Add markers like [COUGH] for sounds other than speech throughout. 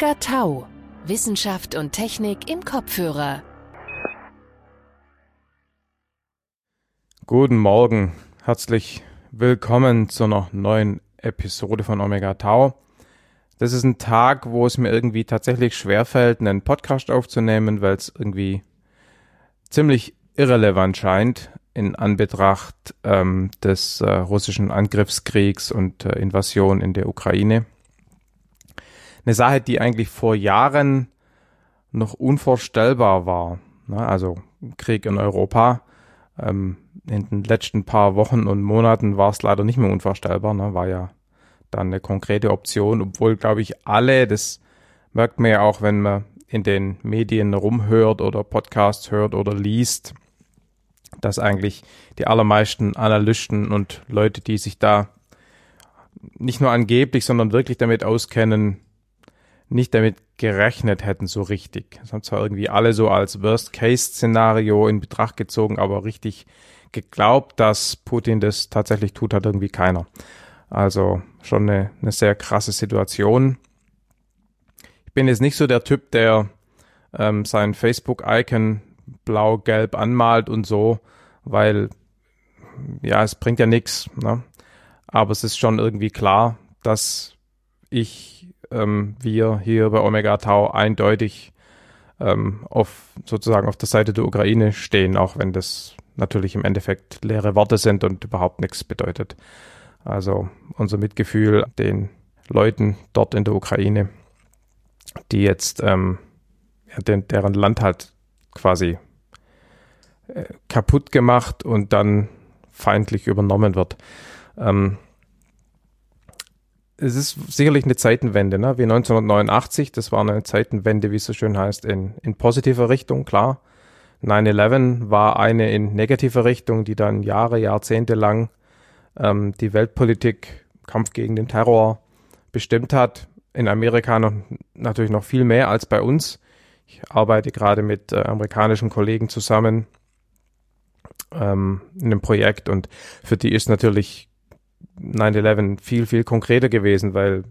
Omega Tau. Wissenschaft und Technik im Kopfhörer. Guten Morgen, herzlich willkommen zu einer neuen Episode von Omega Tau. Das ist ein Tag, wo es mir irgendwie tatsächlich schwerfällt, einen Podcast aufzunehmen, weil es irgendwie ziemlich irrelevant scheint in Anbetracht ähm, des äh, russischen Angriffskriegs und äh, Invasion in der Ukraine. Eine Sache, die eigentlich vor Jahren noch unvorstellbar war. Ne? Also Krieg in Europa. Ähm, in den letzten paar Wochen und Monaten war es leider nicht mehr unvorstellbar. Ne? War ja dann eine konkrete Option, obwohl, glaube ich, alle, das merkt man ja auch, wenn man in den Medien rumhört oder Podcasts hört oder liest, dass eigentlich die allermeisten Analysten und Leute, die sich da nicht nur angeblich, sondern wirklich damit auskennen, nicht damit gerechnet hätten so richtig. Das haben zwar irgendwie alle so als Worst-Case-Szenario in Betracht gezogen, aber richtig geglaubt, dass Putin das tatsächlich tut, hat irgendwie keiner. Also schon eine, eine sehr krasse Situation. Ich bin jetzt nicht so der Typ, der ähm, sein Facebook-Icon blau-gelb anmalt und so, weil ja, es bringt ja nichts. Ne? Aber es ist schon irgendwie klar, dass ich, ähm, wir hier bei Omega Tau eindeutig ähm, auf sozusagen auf der Seite der Ukraine stehen, auch wenn das natürlich im Endeffekt leere Worte sind und überhaupt nichts bedeutet. Also unser Mitgefühl den Leuten dort in der Ukraine, die jetzt ähm, den, deren Land halt quasi äh, kaputt gemacht und dann feindlich übernommen wird. Ähm, es ist sicherlich eine Zeitenwende, ne? wie 1989. Das war eine Zeitenwende, wie es so schön heißt, in, in positiver Richtung, klar. 9-11 war eine in negativer Richtung, die dann Jahre, Jahrzehnte lang ähm, die Weltpolitik, Kampf gegen den Terror bestimmt hat. In Amerika noch, natürlich noch viel mehr als bei uns. Ich arbeite gerade mit äh, amerikanischen Kollegen zusammen ähm, in einem Projekt und für die ist natürlich 9-11 viel, viel konkreter gewesen, weil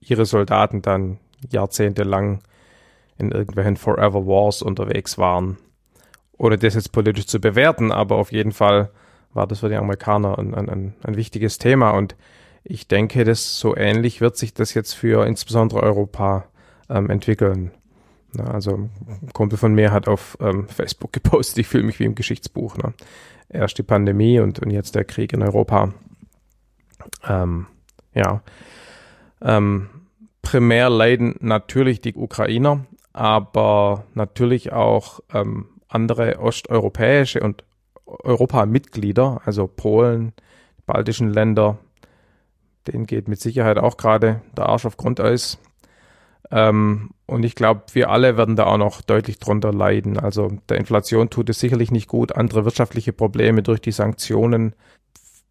ihre Soldaten dann jahrzehntelang in irgendwelchen Forever Wars unterwegs waren. Ohne das jetzt politisch zu bewerten, aber auf jeden Fall war das für die Amerikaner ein, ein, ein wichtiges Thema und ich denke, dass so ähnlich wird sich das jetzt für insbesondere Europa ähm, entwickeln. Na, also ein Kumpel von mir hat auf ähm, Facebook [LAUGHS] gepostet, ich fühle mich wie im Geschichtsbuch. Ne? Erst die Pandemie und, und jetzt der Krieg in Europa. Ähm, ja. Ähm, primär leiden natürlich die Ukrainer, aber natürlich auch ähm, andere osteuropäische und Europamitglieder, also Polen, baltischen Länder, denen geht mit Sicherheit auch gerade der Arsch auf Grundeis. Ähm, und ich glaube, wir alle werden da auch noch deutlich drunter leiden. Also der Inflation tut es sicherlich nicht gut, andere wirtschaftliche Probleme durch die Sanktionen,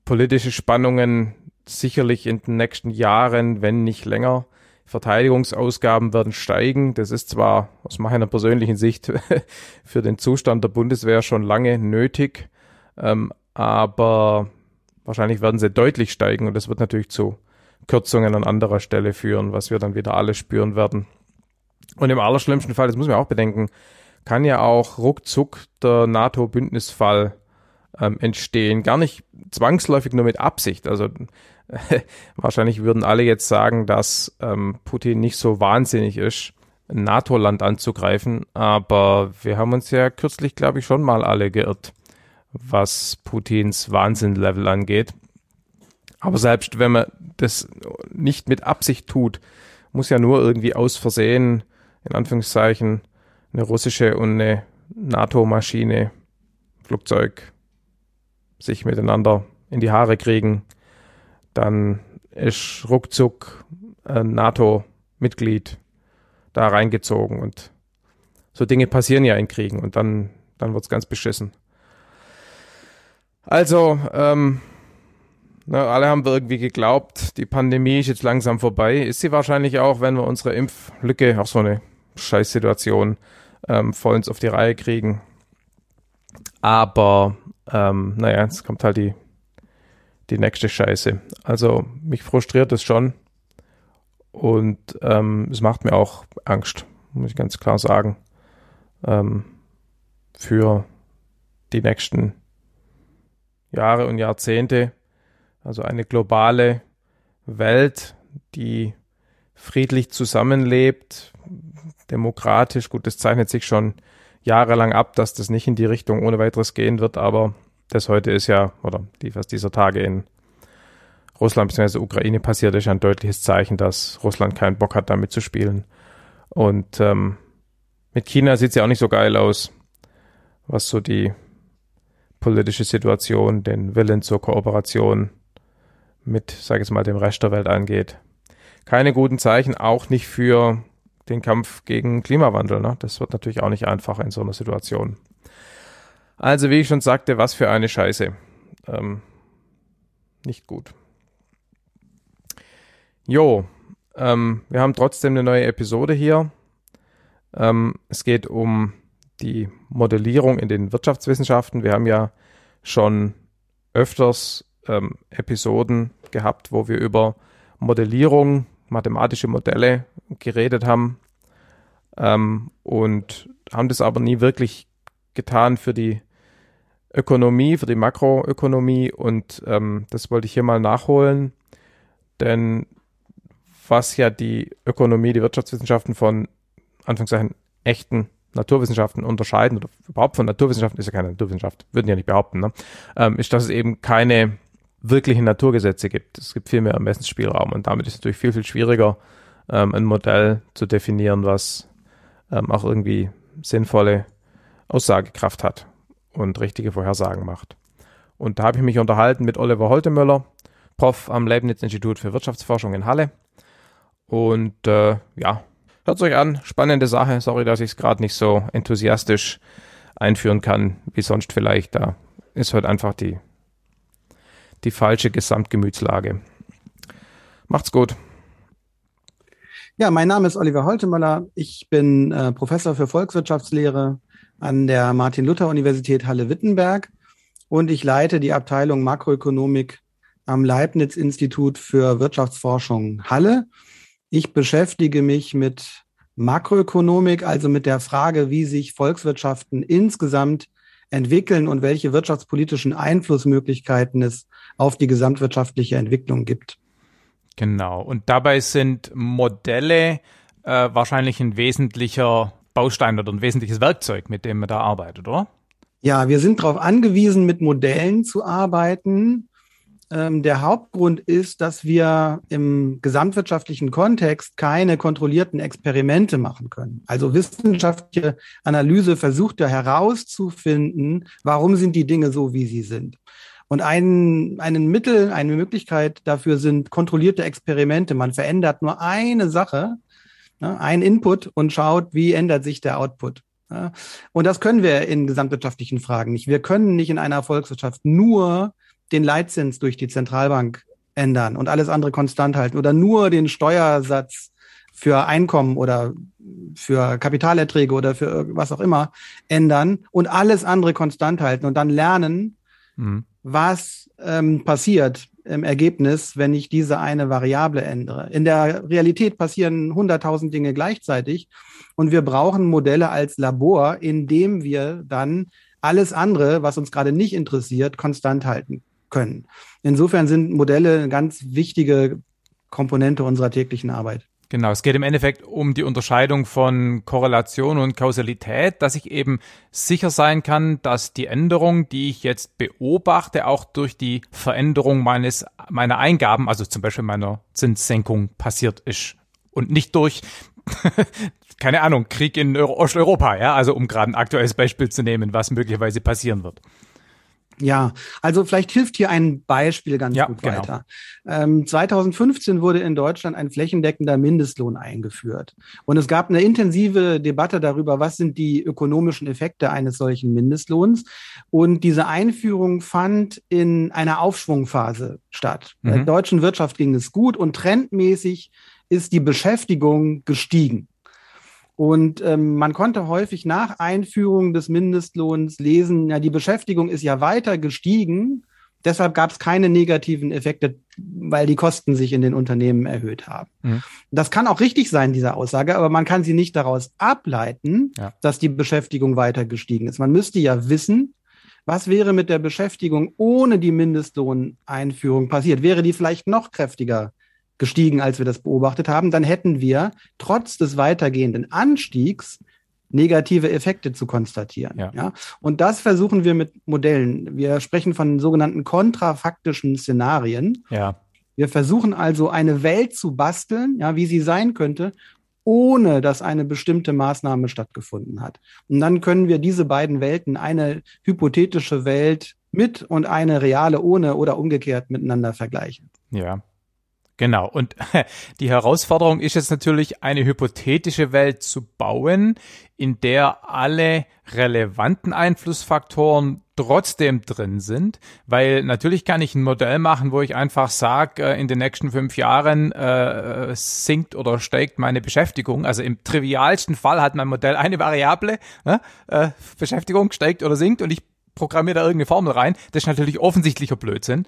politische Spannungen sicherlich in den nächsten Jahren, wenn nicht länger. Verteidigungsausgaben werden steigen. Das ist zwar aus meiner persönlichen Sicht [LAUGHS] für den Zustand der Bundeswehr schon lange nötig, ähm, aber wahrscheinlich werden sie deutlich steigen und das wird natürlich zu Kürzungen an anderer Stelle führen, was wir dann wieder alle spüren werden. Und im allerschlimmsten Fall, das muss man auch bedenken, kann ja auch ruckzuck der NATO-Bündnisfall ähm, entstehen. Gar nicht zwangsläufig nur mit Absicht. Also [LAUGHS] wahrscheinlich würden alle jetzt sagen, dass ähm, Putin nicht so wahnsinnig ist, ein NATO-Land anzugreifen. Aber wir haben uns ja kürzlich, glaube ich, schon mal alle geirrt, was Putins Wahnsinnlevel angeht. Aber selbst wenn man das nicht mit Absicht tut, muss ja nur irgendwie aus Versehen, in Anführungszeichen, eine russische und eine NATO-Maschine, Flugzeug, sich miteinander in die Haare kriegen, dann ist ruckzuck ein NATO-Mitglied da reingezogen und so Dinge passieren ja in Kriegen und dann, dann wird's ganz beschissen. Also, ähm, na, alle haben irgendwie geglaubt, die Pandemie ist jetzt langsam vorbei. Ist sie wahrscheinlich auch, wenn wir unsere Impflücke, auch so eine Scheißsituation, ähm, vollends auf die Reihe kriegen. Aber, ähm, naja, jetzt kommt halt die, die nächste Scheiße. Also, mich frustriert es schon. Und ähm, es macht mir auch Angst, muss ich ganz klar sagen, ähm, für die nächsten Jahre und Jahrzehnte. Also eine globale Welt, die friedlich zusammenlebt, demokratisch. Gut, das zeichnet sich schon jahrelang ab, dass das nicht in die Richtung ohne weiteres gehen wird, aber das heute ist ja, oder die, was dieser Tage in Russland bzw. Ukraine passiert, ist ein deutliches Zeichen, dass Russland keinen Bock hat, damit zu spielen. Und ähm, mit China sieht es ja auch nicht so geil aus, was so die politische Situation, den Willen zur Kooperation mit, sage ich mal, dem Rest der Welt angeht. Keine guten Zeichen, auch nicht für den Kampf gegen Klimawandel. Ne? Das wird natürlich auch nicht einfacher in so einer Situation. Also, wie ich schon sagte, was für eine Scheiße. Ähm, nicht gut. Jo, ähm, wir haben trotzdem eine neue Episode hier. Ähm, es geht um die Modellierung in den Wirtschaftswissenschaften. Wir haben ja schon öfters ähm, Episoden gehabt, wo wir über Modellierung, mathematische Modelle geredet haben ähm, und haben das aber nie wirklich getan für die Ökonomie, für die Makroökonomie und ähm, das wollte ich hier mal nachholen, denn was ja die Ökonomie, die Wirtschaftswissenschaften von Anführungszeichen echten Naturwissenschaften unterscheiden oder überhaupt von Naturwissenschaften ist ja keine Naturwissenschaft, würden ja nicht behaupten, ne? ähm, ist, dass es eben keine wirklichen Naturgesetze gibt. Es gibt viel mehr Ermessensspielraum und damit ist es natürlich viel, viel schwieriger, ähm, ein Modell zu definieren, was ähm, auch irgendwie sinnvolle Aussagekraft hat und richtige Vorhersagen macht. Und da habe ich mich unterhalten mit Oliver Holtemöller, Prof am Leibniz-Institut für Wirtschaftsforschung in Halle. Und äh, ja, hört euch an, spannende Sache. Sorry, dass ich es gerade nicht so enthusiastisch einführen kann, wie sonst vielleicht. Da ist heute einfach die, die falsche Gesamtgemütslage. Macht's gut. Ja, mein Name ist Oliver Holtemöller. Ich bin äh, Professor für Volkswirtschaftslehre an der Martin-Luther-Universität Halle-Wittenberg und ich leite die Abteilung Makroökonomik am Leibniz-Institut für Wirtschaftsforschung Halle. Ich beschäftige mich mit Makroökonomik, also mit der Frage, wie sich Volkswirtschaften insgesamt entwickeln und welche wirtschaftspolitischen Einflussmöglichkeiten es auf die gesamtwirtschaftliche Entwicklung gibt. Genau. Und dabei sind Modelle äh, wahrscheinlich ein wesentlicher Baustein oder ein wesentliches Werkzeug, mit dem man da arbeitet, oder? Ja, wir sind darauf angewiesen, mit Modellen zu arbeiten. Ähm, der Hauptgrund ist, dass wir im gesamtwirtschaftlichen Kontext keine kontrollierten Experimente machen können. Also wissenschaftliche Analyse versucht ja herauszufinden, warum sind die Dinge so, wie sie sind. Und ein, ein Mittel, eine Möglichkeit dafür sind kontrollierte Experimente. Man verändert nur eine Sache, ne, ein Input und schaut, wie ändert sich der Output. Ja. Und das können wir in gesamtwirtschaftlichen Fragen nicht. Wir können nicht in einer Volkswirtschaft nur den Leitzins durch die Zentralbank ändern und alles andere konstant halten oder nur den Steuersatz für Einkommen oder für Kapitalerträge oder für was auch immer ändern und alles andere konstant halten und dann lernen, mhm was ähm, passiert im Ergebnis, wenn ich diese eine Variable ändere. In der Realität passieren hunderttausend Dinge gleichzeitig und wir brauchen Modelle als Labor, in dem wir dann alles andere, was uns gerade nicht interessiert, konstant halten können. Insofern sind Modelle eine ganz wichtige Komponente unserer täglichen Arbeit. Genau, es geht im Endeffekt um die Unterscheidung von Korrelation und Kausalität, dass ich eben sicher sein kann, dass die Änderung, die ich jetzt beobachte, auch durch die Veränderung meines, meiner Eingaben, also zum Beispiel meiner Zinssenkung passiert ist und nicht durch [LAUGHS] keine Ahnung, Krieg in Osteuropa, ja, also um gerade ein aktuelles Beispiel zu nehmen, was möglicherweise passieren wird. Ja, also vielleicht hilft hier ein Beispiel ganz ja, gut genau. weiter. Ähm, 2015 wurde in Deutschland ein flächendeckender Mindestlohn eingeführt. Und es gab eine intensive Debatte darüber, was sind die ökonomischen Effekte eines solchen Mindestlohns. Und diese Einführung fand in einer Aufschwungphase statt. Mhm. Der deutschen Wirtschaft ging es gut und trendmäßig ist die Beschäftigung gestiegen. Und ähm, man konnte häufig nach Einführung des Mindestlohns lesen, ja, die Beschäftigung ist ja weiter gestiegen, Deshalb gab es keine negativen Effekte, weil die Kosten sich in den Unternehmen erhöht haben. Mhm. Das kann auch richtig sein, diese Aussage, aber man kann sie nicht daraus ableiten, ja. dass die Beschäftigung weiter gestiegen ist. Man müsste ja wissen, was wäre mit der Beschäftigung ohne die Mindestlohneinführung passiert? Wäre die vielleicht noch kräftiger gestiegen, als wir das beobachtet haben? Dann hätten wir trotz des weitergehenden Anstiegs negative Effekte zu konstatieren. Ja. ja. Und das versuchen wir mit Modellen. Wir sprechen von sogenannten kontrafaktischen Szenarien. Ja. Wir versuchen also eine Welt zu basteln, ja, wie sie sein könnte, ohne dass eine bestimmte Maßnahme stattgefunden hat. Und dann können wir diese beiden Welten, eine hypothetische Welt mit und eine reale ohne oder umgekehrt miteinander vergleichen. Ja. Genau. Und [LAUGHS] die Herausforderung ist jetzt natürlich, eine hypothetische Welt zu bauen, in der alle relevanten Einflussfaktoren trotzdem drin sind, weil natürlich kann ich ein Modell machen, wo ich einfach sage, äh, in den nächsten fünf Jahren äh, sinkt oder steigt meine Beschäftigung. Also im trivialsten Fall hat mein Modell eine Variable, ne? äh, Beschäftigung steigt oder sinkt und ich programmiere da irgendeine Formel rein. Das ist natürlich offensichtlicher Blödsinn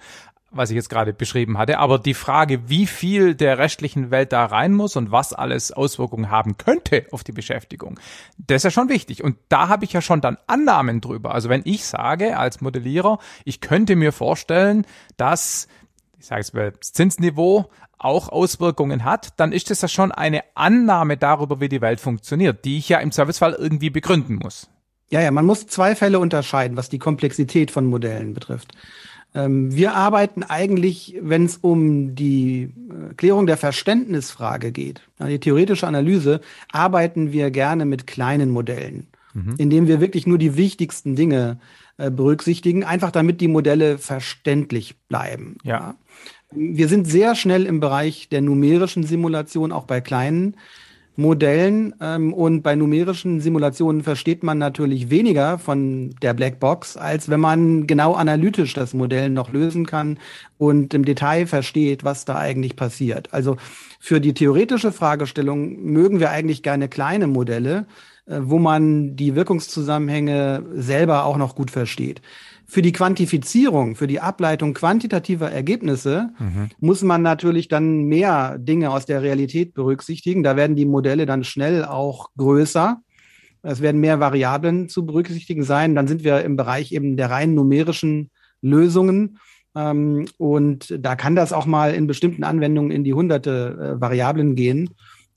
was ich jetzt gerade beschrieben hatte. Aber die Frage, wie viel der restlichen Welt da rein muss und was alles Auswirkungen haben könnte auf die Beschäftigung, das ist ja schon wichtig. Und da habe ich ja schon dann Annahmen drüber. Also wenn ich sage als Modellierer, ich könnte mir vorstellen, dass, ich sage es mal, Zinsniveau auch Auswirkungen hat, dann ist das ja schon eine Annahme darüber, wie die Welt funktioniert, die ich ja im Zweifelsfall irgendwie begründen muss. Ja, ja, man muss zwei Fälle unterscheiden, was die Komplexität von Modellen betrifft. Ähm, wir arbeiten eigentlich, wenn es um die äh, Klärung der Verständnisfrage geht, die theoretische Analyse, arbeiten wir gerne mit kleinen Modellen, mhm. indem wir wirklich nur die wichtigsten Dinge äh, berücksichtigen, einfach damit die Modelle verständlich bleiben. Ja. Wir sind sehr schnell im Bereich der numerischen Simulation, auch bei kleinen Modellen ähm, und bei numerischen Simulationen versteht man natürlich weniger von der Blackbox, als wenn man genau analytisch das Modell noch lösen kann und im Detail versteht, was da eigentlich passiert. Also für die theoretische Fragestellung mögen wir eigentlich gerne kleine Modelle, äh, wo man die Wirkungszusammenhänge selber auch noch gut versteht. Für die Quantifizierung, für die Ableitung quantitativer Ergebnisse mhm. muss man natürlich dann mehr Dinge aus der Realität berücksichtigen. Da werden die Modelle dann schnell auch größer. Es werden mehr Variablen zu berücksichtigen sein. Dann sind wir im Bereich eben der rein numerischen Lösungen. Ähm, und da kann das auch mal in bestimmten Anwendungen in die hunderte äh, Variablen gehen.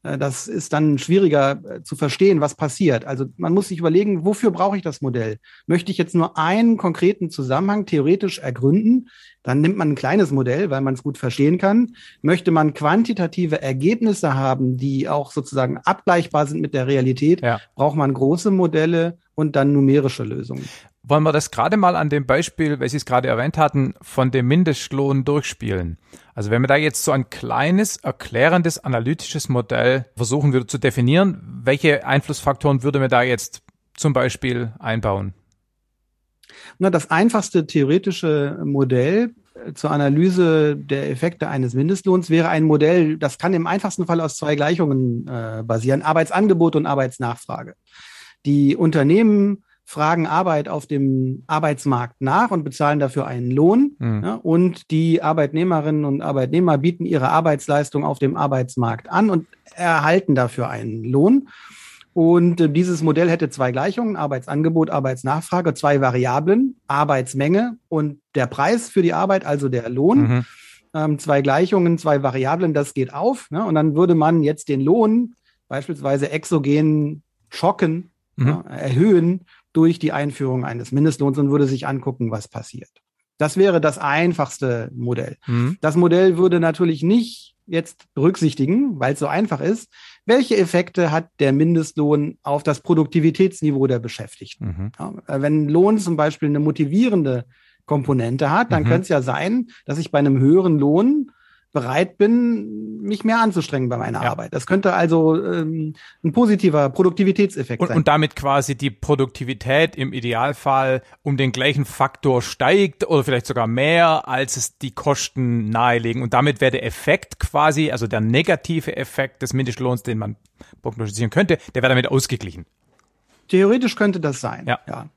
Äh, das ist dann schwieriger äh, zu verstehen, was passiert. Also man muss sich überlegen, wofür brauche ich das Modell? Möchte ich jetzt nur einen konkreten Zusammenhang theoretisch ergründen? Dann nimmt man ein kleines Modell, weil man es gut verstehen kann. Möchte man quantitative Ergebnisse haben, die auch sozusagen abgleichbar sind mit der Realität, ja. braucht man große Modelle und dann numerische Lösungen. Wollen wir das gerade mal an dem Beispiel, weil Sie es gerade erwähnt hatten, von dem Mindestlohn durchspielen? Also wenn man da jetzt so ein kleines, erklärendes, analytisches Modell versuchen würde zu definieren, welche Einflussfaktoren würde man da jetzt zum Beispiel einbauen? Na, das einfachste theoretische Modell äh, zur Analyse der Effekte eines Mindestlohns wäre ein Modell, das kann im einfachsten Fall aus zwei Gleichungen äh, basieren, Arbeitsangebot und Arbeitsnachfrage. Die Unternehmen fragen Arbeit auf dem Arbeitsmarkt nach und bezahlen dafür einen Lohn. Mhm. Ja, und die Arbeitnehmerinnen und Arbeitnehmer bieten ihre Arbeitsleistung auf dem Arbeitsmarkt an und erhalten dafür einen Lohn. Und äh, dieses Modell hätte zwei Gleichungen, Arbeitsangebot, Arbeitsnachfrage, zwei Variablen, Arbeitsmenge und der Preis für die Arbeit, also der Lohn. Mhm. Ähm, zwei Gleichungen, zwei Variablen, das geht auf. Ne? Und dann würde man jetzt den Lohn beispielsweise exogen schocken, mhm. ja, erhöhen durch die Einführung eines Mindestlohns und würde sich angucken, was passiert. Das wäre das einfachste Modell. Mhm. Das Modell würde natürlich nicht jetzt berücksichtigen, weil es so einfach ist, welche Effekte hat der Mindestlohn auf das Produktivitätsniveau der Beschäftigten. Mhm. Ja, äh, wenn Lohn zum Beispiel eine motivierende Komponente hat, dann mhm. könnte es ja sein, dass ich bei einem höheren Lohn bereit bin, mich mehr anzustrengen bei meiner ja. Arbeit. Das könnte also ähm, ein positiver Produktivitätseffekt und, sein. Und damit quasi die Produktivität im Idealfall um den gleichen Faktor steigt oder vielleicht sogar mehr, als es die Kosten nahelegen. Und damit wäre der Effekt quasi, also der negative Effekt des Mindestlohns, den man prognostizieren könnte, der wäre damit ausgeglichen. Theoretisch könnte das sein. Ja. ja.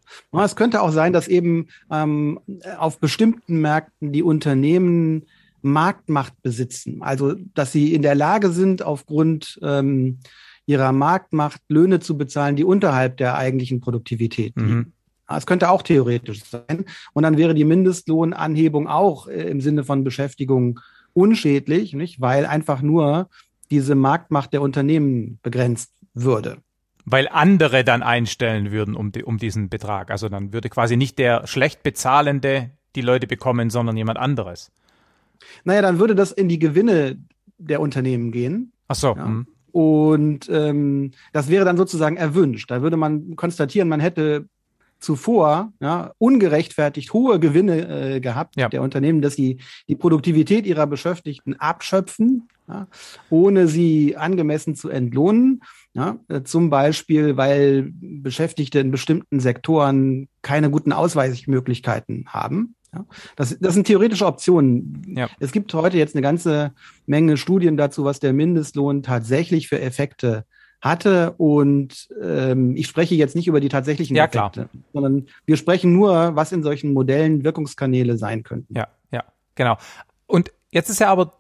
Es könnte auch sein, dass eben ähm, auf bestimmten Märkten die Unternehmen Marktmacht besitzen. Also, dass sie in der Lage sind, aufgrund ähm, ihrer Marktmacht Löhne zu bezahlen, die unterhalb der eigentlichen Produktivität liegen. Mhm. Es könnte auch theoretisch sein. Und dann wäre die Mindestlohnanhebung auch äh, im Sinne von Beschäftigung unschädlich, nicht? weil einfach nur diese Marktmacht der Unternehmen begrenzt würde. Weil andere dann einstellen würden um, die, um diesen Betrag. Also dann würde quasi nicht der schlecht bezahlende die Leute bekommen, sondern jemand anderes. Naja, dann würde das in die Gewinne der Unternehmen gehen. Ach so. Ja. Mhm. Und ähm, das wäre dann sozusagen erwünscht. Da würde man konstatieren, man hätte zuvor ja, ungerechtfertigt hohe Gewinne äh, gehabt ja. der Unternehmen, dass sie die Produktivität ihrer Beschäftigten abschöpfen, ja, ohne sie angemessen zu entlohnen. Ja, äh, zum Beispiel, weil Beschäftigte in bestimmten Sektoren keine guten Ausweichmöglichkeiten haben. Ja, das, das sind theoretische Optionen. Ja. Es gibt heute jetzt eine ganze Menge Studien dazu, was der Mindestlohn tatsächlich für Effekte hatte. Und ähm, ich spreche jetzt nicht über die tatsächlichen ja, Effekte, klar. sondern wir sprechen nur, was in solchen Modellen Wirkungskanäle sein könnten. Ja, ja, genau. Und jetzt ist ja aber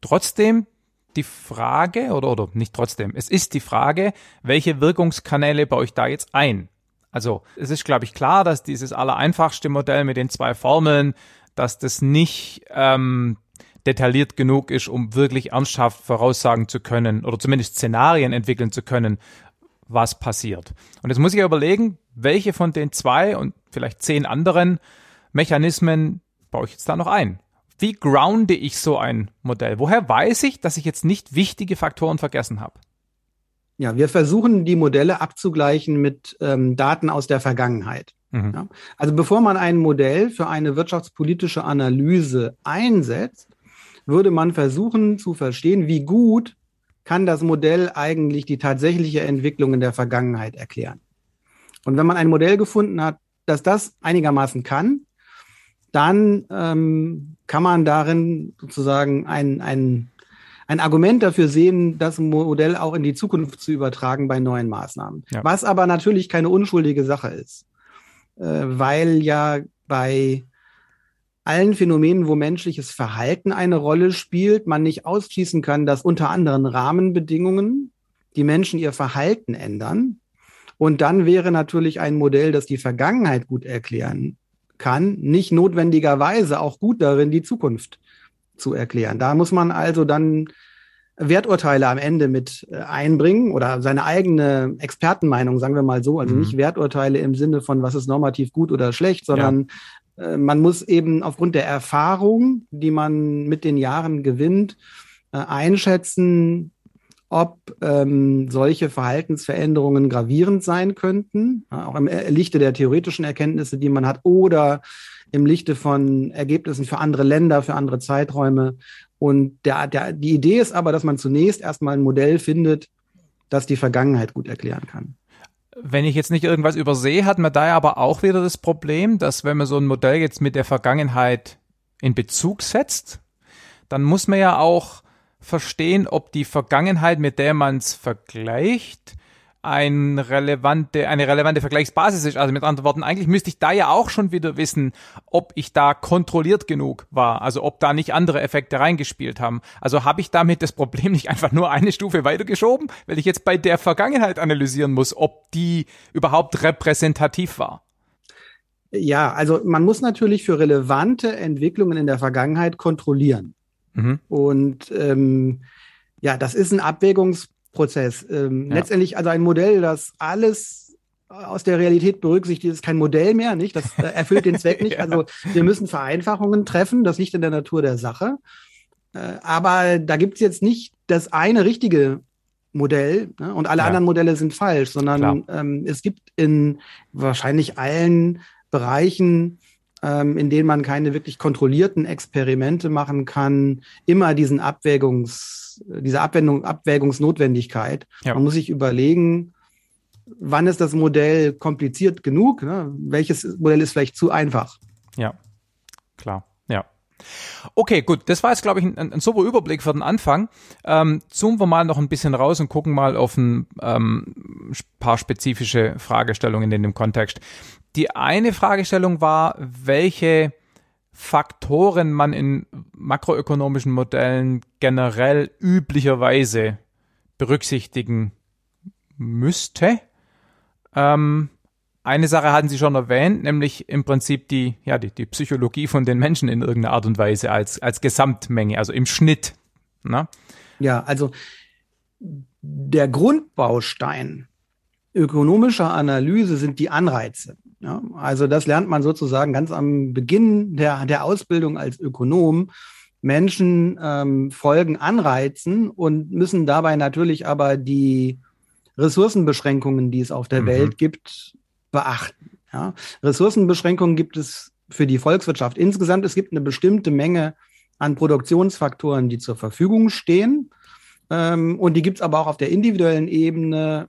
trotzdem die Frage, oder, oder nicht trotzdem, es ist die Frage, welche Wirkungskanäle baue ich da jetzt ein? Also es ist, glaube ich, klar, dass dieses allereinfachste Modell mit den zwei Formeln, dass das nicht ähm, detailliert genug ist, um wirklich ernsthaft voraussagen zu können oder zumindest Szenarien entwickeln zu können, was passiert. Und jetzt muss ich überlegen, welche von den zwei und vielleicht zehn anderen Mechanismen baue ich jetzt da noch ein? Wie grounde ich so ein Modell? Woher weiß ich, dass ich jetzt nicht wichtige Faktoren vergessen habe? Ja, wir versuchen die Modelle abzugleichen mit ähm, Daten aus der Vergangenheit. Mhm. Ja? Also bevor man ein Modell für eine wirtschaftspolitische Analyse einsetzt, würde man versuchen zu verstehen, wie gut kann das Modell eigentlich die tatsächliche Entwicklung in der Vergangenheit erklären. Und wenn man ein Modell gefunden hat, dass das einigermaßen kann, dann ähm, kann man darin sozusagen ein, ein ein Argument dafür sehen, das Modell auch in die Zukunft zu übertragen bei neuen Maßnahmen. Ja. Was aber natürlich keine unschuldige Sache ist, äh, weil ja bei allen Phänomenen, wo menschliches Verhalten eine Rolle spielt, man nicht ausschließen kann, dass unter anderen Rahmenbedingungen die Menschen ihr Verhalten ändern. Und dann wäre natürlich ein Modell, das die Vergangenheit gut erklären kann, nicht notwendigerweise auch gut darin, die Zukunft zu erklären. Da muss man also dann Werturteile am Ende mit äh, einbringen oder seine eigene Expertenmeinung, sagen wir mal so. Also mhm. nicht Werturteile im Sinne von, was ist normativ gut oder schlecht, sondern ja. äh, man muss eben aufgrund der Erfahrung, die man mit den Jahren gewinnt, äh, einschätzen, ob ähm, solche Verhaltensveränderungen gravierend sein könnten, auch im Lichte der theoretischen Erkenntnisse, die man hat, oder im Lichte von Ergebnissen für andere Länder, für andere Zeiträume. Und der, der, die Idee ist aber, dass man zunächst erstmal ein Modell findet, das die Vergangenheit gut erklären kann. Wenn ich jetzt nicht irgendwas übersehe, hat man da ja aber auch wieder das Problem, dass wenn man so ein Modell jetzt mit der Vergangenheit in Bezug setzt, dann muss man ja auch verstehen, ob die Vergangenheit, mit der man es vergleicht, ein relevante, eine relevante Vergleichsbasis ist. Also mit anderen Worten, eigentlich müsste ich da ja auch schon wieder wissen, ob ich da kontrolliert genug war, also ob da nicht andere Effekte reingespielt haben. Also habe ich damit das Problem nicht einfach nur eine Stufe weitergeschoben, weil ich jetzt bei der Vergangenheit analysieren muss, ob die überhaupt repräsentativ war. Ja, also man muss natürlich für relevante Entwicklungen in der Vergangenheit kontrollieren. Mhm. Und ähm, ja, das ist ein Abwägungs Prozess. Ähm, ja. Letztendlich also ein Modell, das alles aus der Realität berücksichtigt, ist kein Modell mehr, nicht? Das äh, erfüllt den Zweck nicht. [LAUGHS] ja. Also wir müssen Vereinfachungen treffen, das liegt in der Natur der Sache. Äh, aber da gibt es jetzt nicht das eine richtige Modell ne? und alle ja. anderen Modelle sind falsch, sondern ähm, es gibt in wahrscheinlich allen Bereichen ähm, in denen man keine wirklich kontrollierten Experimente machen kann, immer diesen Abwägungs, diese Abwendung, Abwägungsnotwendigkeit. Ja. Man muss sich überlegen, wann ist das Modell kompliziert genug? Ne? Welches Modell ist vielleicht zu einfach? Ja, klar, ja. Okay, gut. Das war jetzt, glaube ich, ein, ein super Überblick für den Anfang. Ähm, zoomen wir mal noch ein bisschen raus und gucken mal auf ein ähm, paar spezifische Fragestellungen in dem Kontext. Die eine Fragestellung war, welche Faktoren man in makroökonomischen Modellen generell üblicherweise berücksichtigen müsste. Ähm, eine Sache hatten Sie schon erwähnt, nämlich im Prinzip die, ja, die, die Psychologie von den Menschen in irgendeiner Art und Weise als, als Gesamtmenge, also im Schnitt. Ne? Ja, also der Grundbaustein ökonomischer Analyse sind die Anreize. Ja, also das lernt man sozusagen ganz am Beginn der, der Ausbildung als Ökonom. Menschen ähm, folgen Anreizen und müssen dabei natürlich aber die Ressourcenbeschränkungen, die es auf der mhm. Welt gibt, beachten. Ja. Ressourcenbeschränkungen gibt es für die Volkswirtschaft insgesamt. Es gibt eine bestimmte Menge an Produktionsfaktoren, die zur Verfügung stehen. Ähm, und die gibt es aber auch auf der individuellen Ebene.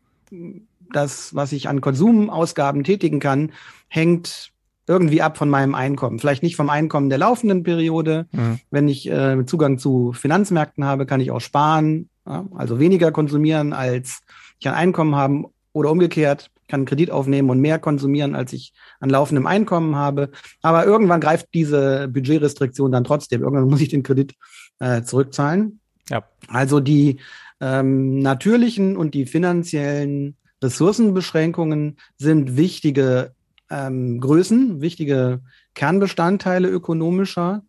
Das, was ich an Konsumausgaben tätigen kann, hängt irgendwie ab von meinem Einkommen. Vielleicht nicht vom Einkommen der laufenden Periode. Mhm. Wenn ich äh, Zugang zu Finanzmärkten habe, kann ich auch sparen, ja, also weniger konsumieren, als ich an Einkommen haben oder umgekehrt kann einen Kredit aufnehmen und mehr konsumieren, als ich an laufendem Einkommen habe. Aber irgendwann greift diese Budgetrestriktion dann trotzdem. Irgendwann muss ich den Kredit äh, zurückzahlen. Ja. Also die ähm, natürlichen und die finanziellen Ressourcenbeschränkungen sind wichtige ähm, Größen, wichtige Kernbestandteile ökonomischer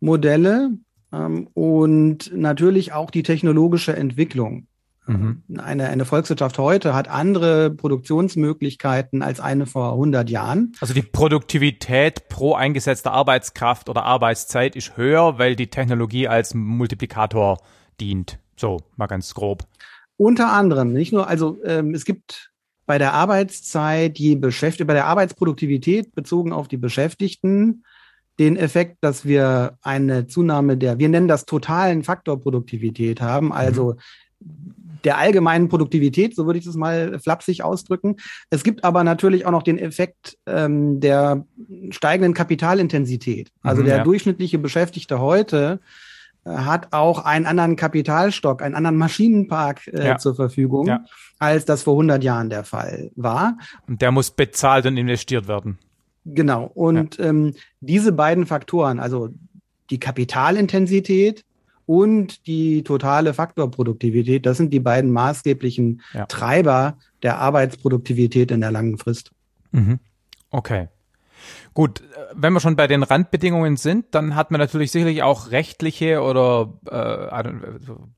Modelle ähm, und natürlich auch die technologische Entwicklung. Mhm. Eine, eine Volkswirtschaft heute hat andere Produktionsmöglichkeiten als eine vor 100 Jahren. Also die Produktivität pro eingesetzter Arbeitskraft oder Arbeitszeit ist höher, weil die Technologie als Multiplikator dient. So, mal ganz grob. Unter anderem, nicht nur, also ähm, es gibt bei der Arbeitszeit je Beschäftigte, bei der Arbeitsproduktivität bezogen auf die Beschäftigten den Effekt, dass wir eine Zunahme der, wir nennen das totalen Faktor Produktivität haben, also mhm der allgemeinen Produktivität, so würde ich das mal flapsig ausdrücken. Es gibt aber natürlich auch noch den Effekt ähm, der steigenden Kapitalintensität. Also mhm, der ja. durchschnittliche Beschäftigte heute hat auch einen anderen Kapitalstock, einen anderen Maschinenpark äh, ja. zur Verfügung, ja. als das vor 100 Jahren der Fall war. Und der muss bezahlt und investiert werden. Genau. Und ähm, diese beiden Faktoren, also die Kapitalintensität und die totale Faktorproduktivität. Das sind die beiden maßgeblichen ja. Treiber der Arbeitsproduktivität in der langen Frist. Mhm. Okay. Gut, wenn wir schon bei den Randbedingungen sind, dann hat man natürlich sicherlich auch rechtliche oder äh,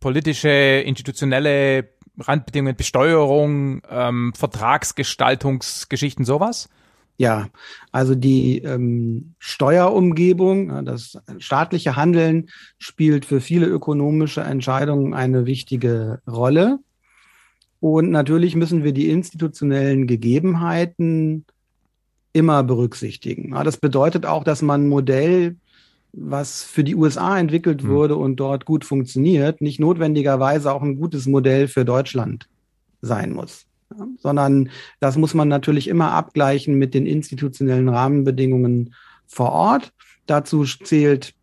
politische, institutionelle Randbedingungen, Besteuerung, ähm, Vertragsgestaltungsgeschichten, sowas. Ja, also die ähm, Steuerumgebung, das staatliche Handeln spielt für viele ökonomische Entscheidungen eine wichtige Rolle. Und natürlich müssen wir die institutionellen Gegebenheiten immer berücksichtigen. Ja, das bedeutet auch, dass man ein Modell, was für die USA entwickelt mhm. wurde und dort gut funktioniert, nicht notwendigerweise auch ein gutes Modell für Deutschland sein muss sondern das muss man natürlich immer abgleichen mit den institutionellen Rahmenbedingungen vor Ort. Dazu zählt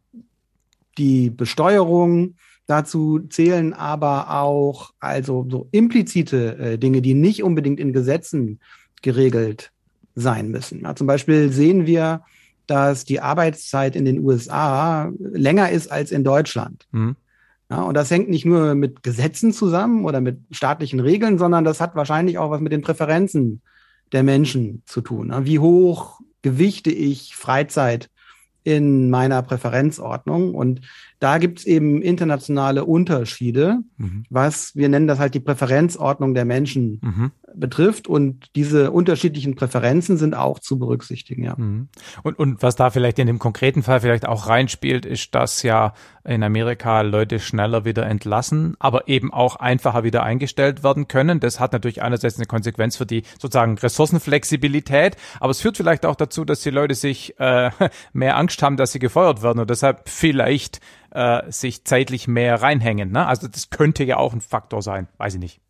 die Besteuerung, dazu zählen aber auch also so implizite äh, Dinge, die nicht unbedingt in Gesetzen geregelt sein müssen. Ja, zum Beispiel sehen wir, dass die Arbeitszeit in den USA länger ist als in Deutschland. Mhm. Ja, und das hängt nicht nur mit Gesetzen zusammen oder mit staatlichen Regeln, sondern das hat wahrscheinlich auch was mit den Präferenzen der Menschen zu tun. Wie hoch gewichte ich Freizeit in meiner Präferenzordnung? Und da gibt es eben internationale Unterschiede, mhm. was wir nennen das halt die Präferenzordnung der Menschen mhm. betrifft. Und diese unterschiedlichen Präferenzen sind auch zu berücksichtigen, ja. Mhm. Und, und was da vielleicht in dem konkreten Fall vielleicht auch reinspielt, ist, dass ja in Amerika Leute schneller wieder entlassen, aber eben auch einfacher wieder eingestellt werden können. Das hat natürlich einerseits eine Konsequenz für die sozusagen Ressourcenflexibilität, aber es führt vielleicht auch dazu, dass die Leute sich äh, [LAUGHS] mehr Angst haben, dass sie gefeuert werden und deshalb vielleicht äh, sich zeitlich mehr reinhängen. Ne? Also das könnte ja auch ein Faktor sein, weiß ich nicht.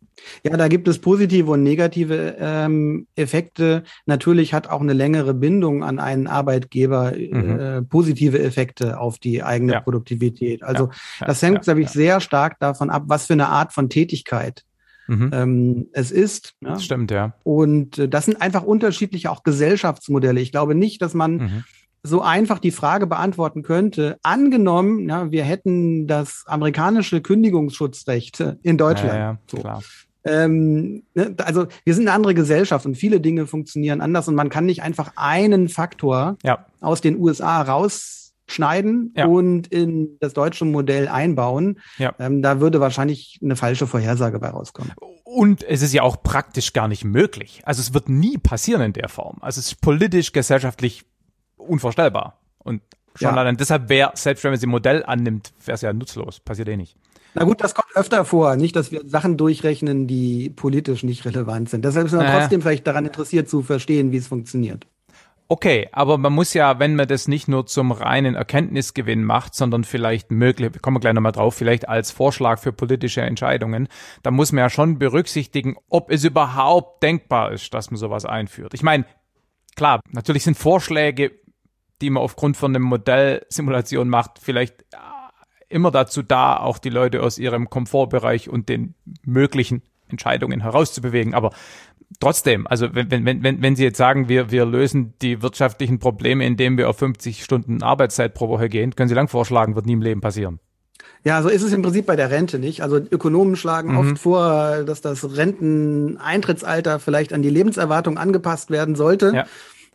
Ja, da gibt es positive und negative ähm, Effekte. Natürlich hat auch eine längere Bindung an einen Arbeitgeber mhm. äh, positive Effekte auf die eigene ja. Produktivität. Also ja. das hängt, glaube ich, sehr stark davon ab, was für eine Art von Tätigkeit mhm. ähm, es ist. Ja? Das stimmt, ja. Und äh, das sind einfach unterschiedliche auch Gesellschaftsmodelle. Ich glaube nicht, dass man mhm so einfach die Frage beantworten könnte, angenommen, ja, wir hätten das amerikanische Kündigungsschutzrecht in Deutschland. Ja, ja, so. klar. Ähm, ne, also wir sind eine andere Gesellschaft und viele Dinge funktionieren anders und man kann nicht einfach einen Faktor ja. aus den USA rausschneiden ja. und in das deutsche Modell einbauen. Ja. Ähm, da würde wahrscheinlich eine falsche Vorhersage bei rauskommen. Und es ist ja auch praktisch gar nicht möglich. Also es wird nie passieren in der Form. Also es ist politisch, gesellschaftlich unvorstellbar. Und schon ja. allein deshalb wäre, selbst wenn man sie Modell annimmt, wäre es ja nutzlos. Passiert eh nicht. Na gut, das kommt öfter vor. Nicht, dass wir Sachen durchrechnen, die politisch nicht relevant sind. Deshalb ist man äh. trotzdem vielleicht daran interessiert zu verstehen, wie es funktioniert. Okay, aber man muss ja, wenn man das nicht nur zum reinen Erkenntnisgewinn macht, sondern vielleicht möglich, kommen wir gleich nochmal drauf, vielleicht als Vorschlag für politische Entscheidungen, dann muss man ja schon berücksichtigen, ob es überhaupt denkbar ist, dass man sowas einführt. Ich meine, klar, natürlich sind Vorschläge die man aufgrund von einem Modell Simulation macht, vielleicht äh, immer dazu da, auch die Leute aus ihrem Komfortbereich und den möglichen Entscheidungen herauszubewegen. Aber trotzdem, also wenn, wenn, wenn, wenn Sie jetzt sagen, wir, wir lösen die wirtschaftlichen Probleme, indem wir auf 50 Stunden Arbeitszeit pro Woche gehen, können Sie lang vorschlagen, wird nie im Leben passieren. Ja, so ist es im Prinzip bei der Rente nicht. Also Ökonomen schlagen mhm. oft vor, dass das Renteneintrittsalter vielleicht an die Lebenserwartung angepasst werden sollte. Ja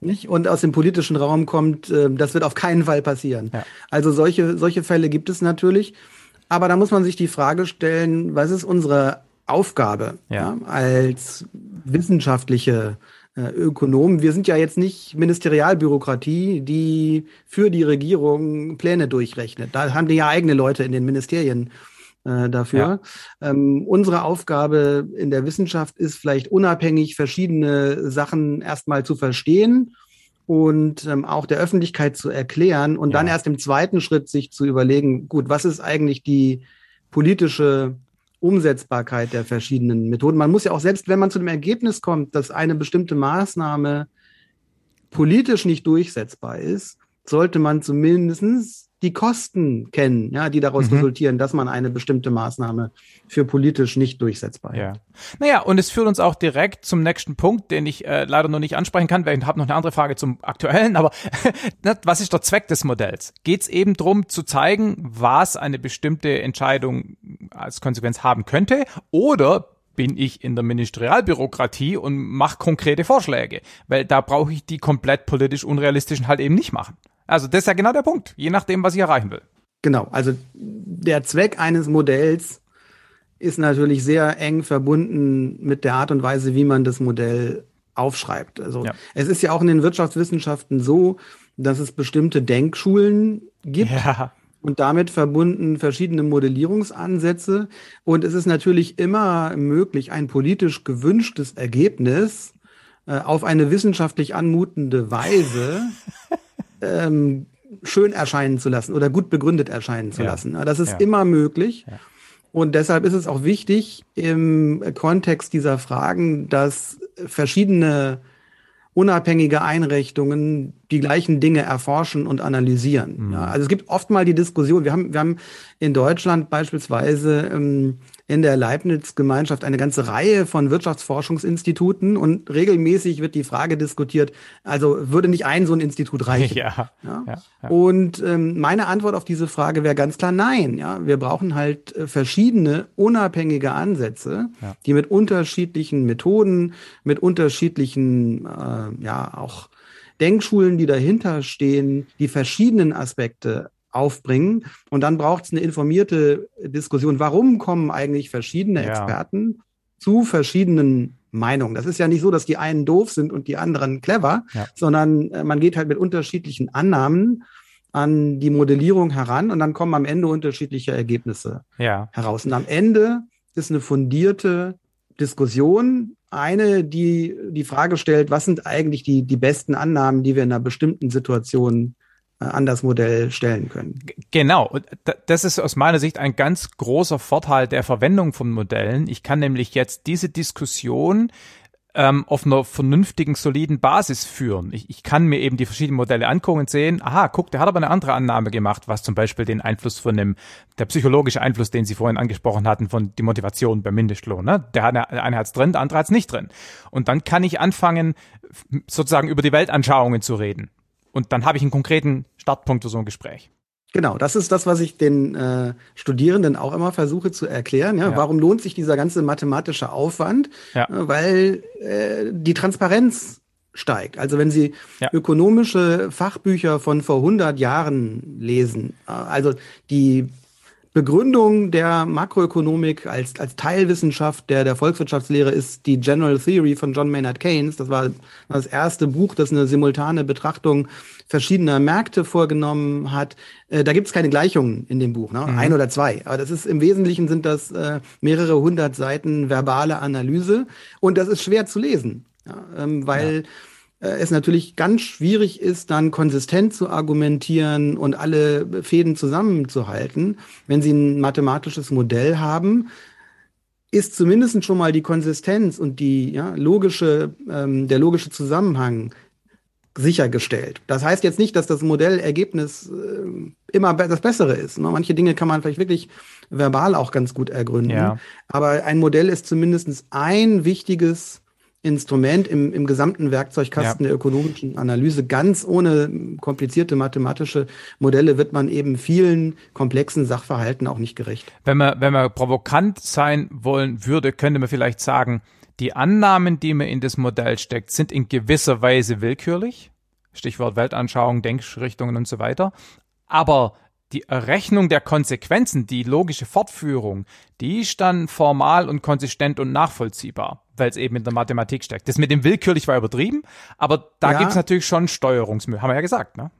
nicht? und aus dem politischen Raum kommt, äh, das wird auf keinen Fall passieren. Ja. Also solche, solche Fälle gibt es natürlich. Aber da muss man sich die Frage stellen, was ist unsere Aufgabe ja. Ja, als wissenschaftliche äh, Ökonomen? Wir sind ja jetzt nicht Ministerialbürokratie, die für die Regierung Pläne durchrechnet. Da haben die ja eigene Leute in den Ministerien äh, dafür. Ja. Ähm, unsere Aufgabe in der Wissenschaft ist vielleicht unabhängig verschiedene Sachen erstmal zu verstehen und ähm, auch der Öffentlichkeit zu erklären und ja. dann erst im zweiten Schritt sich zu überlegen, gut, was ist eigentlich die politische Umsetzbarkeit der verschiedenen Methoden. Man muss ja auch selbst, wenn man zu dem Ergebnis kommt, dass eine bestimmte Maßnahme politisch nicht durchsetzbar ist, sollte man zumindestens die Kosten kennen, ja, die daraus mhm. resultieren, dass man eine bestimmte Maßnahme für politisch nicht durchsetzbar ja. Naja, und es führt uns auch direkt zum nächsten Punkt, den ich äh, leider noch nicht ansprechen kann, weil ich habe noch eine andere Frage zum aktuellen, aber [LAUGHS] was ist der Zweck des Modells? Geht es eben darum zu zeigen, was eine bestimmte Entscheidung als Konsequenz haben könnte oder bin ich in der Ministerialbürokratie und mache konkrete Vorschläge, weil da brauche ich die komplett politisch unrealistischen halt eben nicht machen. Also das ist ja genau der Punkt, je nachdem, was ich erreichen will. Genau, also der Zweck eines Modells ist natürlich sehr eng verbunden mit der Art und Weise, wie man das Modell aufschreibt. Also ja. es ist ja auch in den Wirtschaftswissenschaften so, dass es bestimmte Denkschulen gibt. Ja. Und damit verbunden verschiedene Modellierungsansätze. Und es ist natürlich immer möglich, ein politisch gewünschtes Ergebnis äh, auf eine wissenschaftlich anmutende Weise [LAUGHS] ähm, schön erscheinen zu lassen oder gut begründet erscheinen zu ja. lassen. Das ist ja. immer möglich. Ja. Und deshalb ist es auch wichtig im Kontext dieser Fragen, dass verschiedene unabhängige Einrichtungen die gleichen Dinge erforschen und analysieren. Mhm. Also es gibt oft mal die Diskussion, wir haben, wir haben in Deutschland beispielsweise ähm, in der Leibniz-Gemeinschaft eine ganze Reihe von Wirtschaftsforschungsinstituten und regelmäßig wird die Frage diskutiert, also würde nicht ein so ein Institut [LAUGHS] reichen? Ja. ja? ja und ähm, meine Antwort auf diese Frage wäre ganz klar nein. Ja, wir brauchen halt äh, verschiedene unabhängige Ansätze, ja. die mit unterschiedlichen Methoden, mit unterschiedlichen, äh, ja auch Denkschulen, die dahinter stehen, die verschiedenen Aspekte aufbringen. Und dann braucht es eine informierte Diskussion. Warum kommen eigentlich verschiedene ja. Experten zu verschiedenen Meinungen? Das ist ja nicht so, dass die einen doof sind und die anderen clever, ja. sondern äh, man geht halt mit unterschiedlichen Annahmen an die Modellierung heran und dann kommen am Ende unterschiedliche Ergebnisse ja. heraus. Und am Ende ist eine fundierte Diskussion eine, die die Frage stellt, was sind eigentlich die, die besten Annahmen, die wir in einer bestimmten Situation an das Modell stellen können. Genau. Und das ist aus meiner Sicht ein ganz großer Vorteil der Verwendung von Modellen. Ich kann nämlich jetzt diese Diskussion ähm, auf einer vernünftigen, soliden Basis führen. Ich, ich kann mir eben die verschiedenen Modelle angucken und sehen, aha, guck, der hat aber eine andere Annahme gemacht, was zum Beispiel den Einfluss von dem, der psychologische Einfluss, den Sie vorhin angesprochen hatten, von die Motivation beim Mindestlohn. Ne? Der, eine, eine hat es drin, der andere hat es nicht drin. Und dann kann ich anfangen, sozusagen über die Weltanschauungen zu reden. Und dann habe ich einen konkreten Startpunkt für so ein Gespräch. Genau, das ist das, was ich den äh, Studierenden auch immer versuche zu erklären. Ja? ja. Warum lohnt sich dieser ganze mathematische Aufwand? Ja. Weil äh, die Transparenz steigt. Also wenn Sie ja. ökonomische Fachbücher von vor 100 Jahren lesen, äh, also die Begründung der Makroökonomik als, als Teilwissenschaft der, der Volkswirtschaftslehre ist die General Theory von John Maynard Keynes. Das war das erste Buch, das eine simultane Betrachtung verschiedener Märkte vorgenommen hat. Äh, da gibt es keine Gleichungen in dem Buch, ne? Mhm. ein oder zwei. Aber das ist im Wesentlichen sind das äh, mehrere hundert Seiten verbale Analyse und das ist schwer zu lesen, ja? ähm, weil ja es natürlich ganz schwierig ist, dann konsistent zu argumentieren und alle Fäden zusammenzuhalten. Wenn Sie ein mathematisches Modell haben, ist zumindest schon mal die Konsistenz und die ja, logische, ähm, der logische Zusammenhang sichergestellt. Das heißt jetzt nicht, dass das Modellergebnis äh, immer das Bessere ist. Ne? Manche Dinge kann man vielleicht wirklich verbal auch ganz gut ergründen. Ja. Aber ein Modell ist zumindest ein wichtiges Instrument im, im gesamten Werkzeugkasten ja. der ökonomischen Analyse. Ganz ohne komplizierte mathematische Modelle wird man eben vielen komplexen Sachverhalten auch nicht gerecht. Wenn man, wenn man provokant sein wollen würde, könnte man vielleicht sagen, die Annahmen, die man in das Modell steckt, sind in gewisser Weise willkürlich. Stichwort Weltanschauung, Denkrichtungen und so weiter. Aber die Errechnung der Konsequenzen, die logische Fortführung, die ist dann formal und konsistent und nachvollziehbar, weil es eben in der Mathematik steckt. Das mit dem willkürlich war übertrieben, aber da ja. es natürlich schon Steuerungsmühe, haben wir ja gesagt, ne?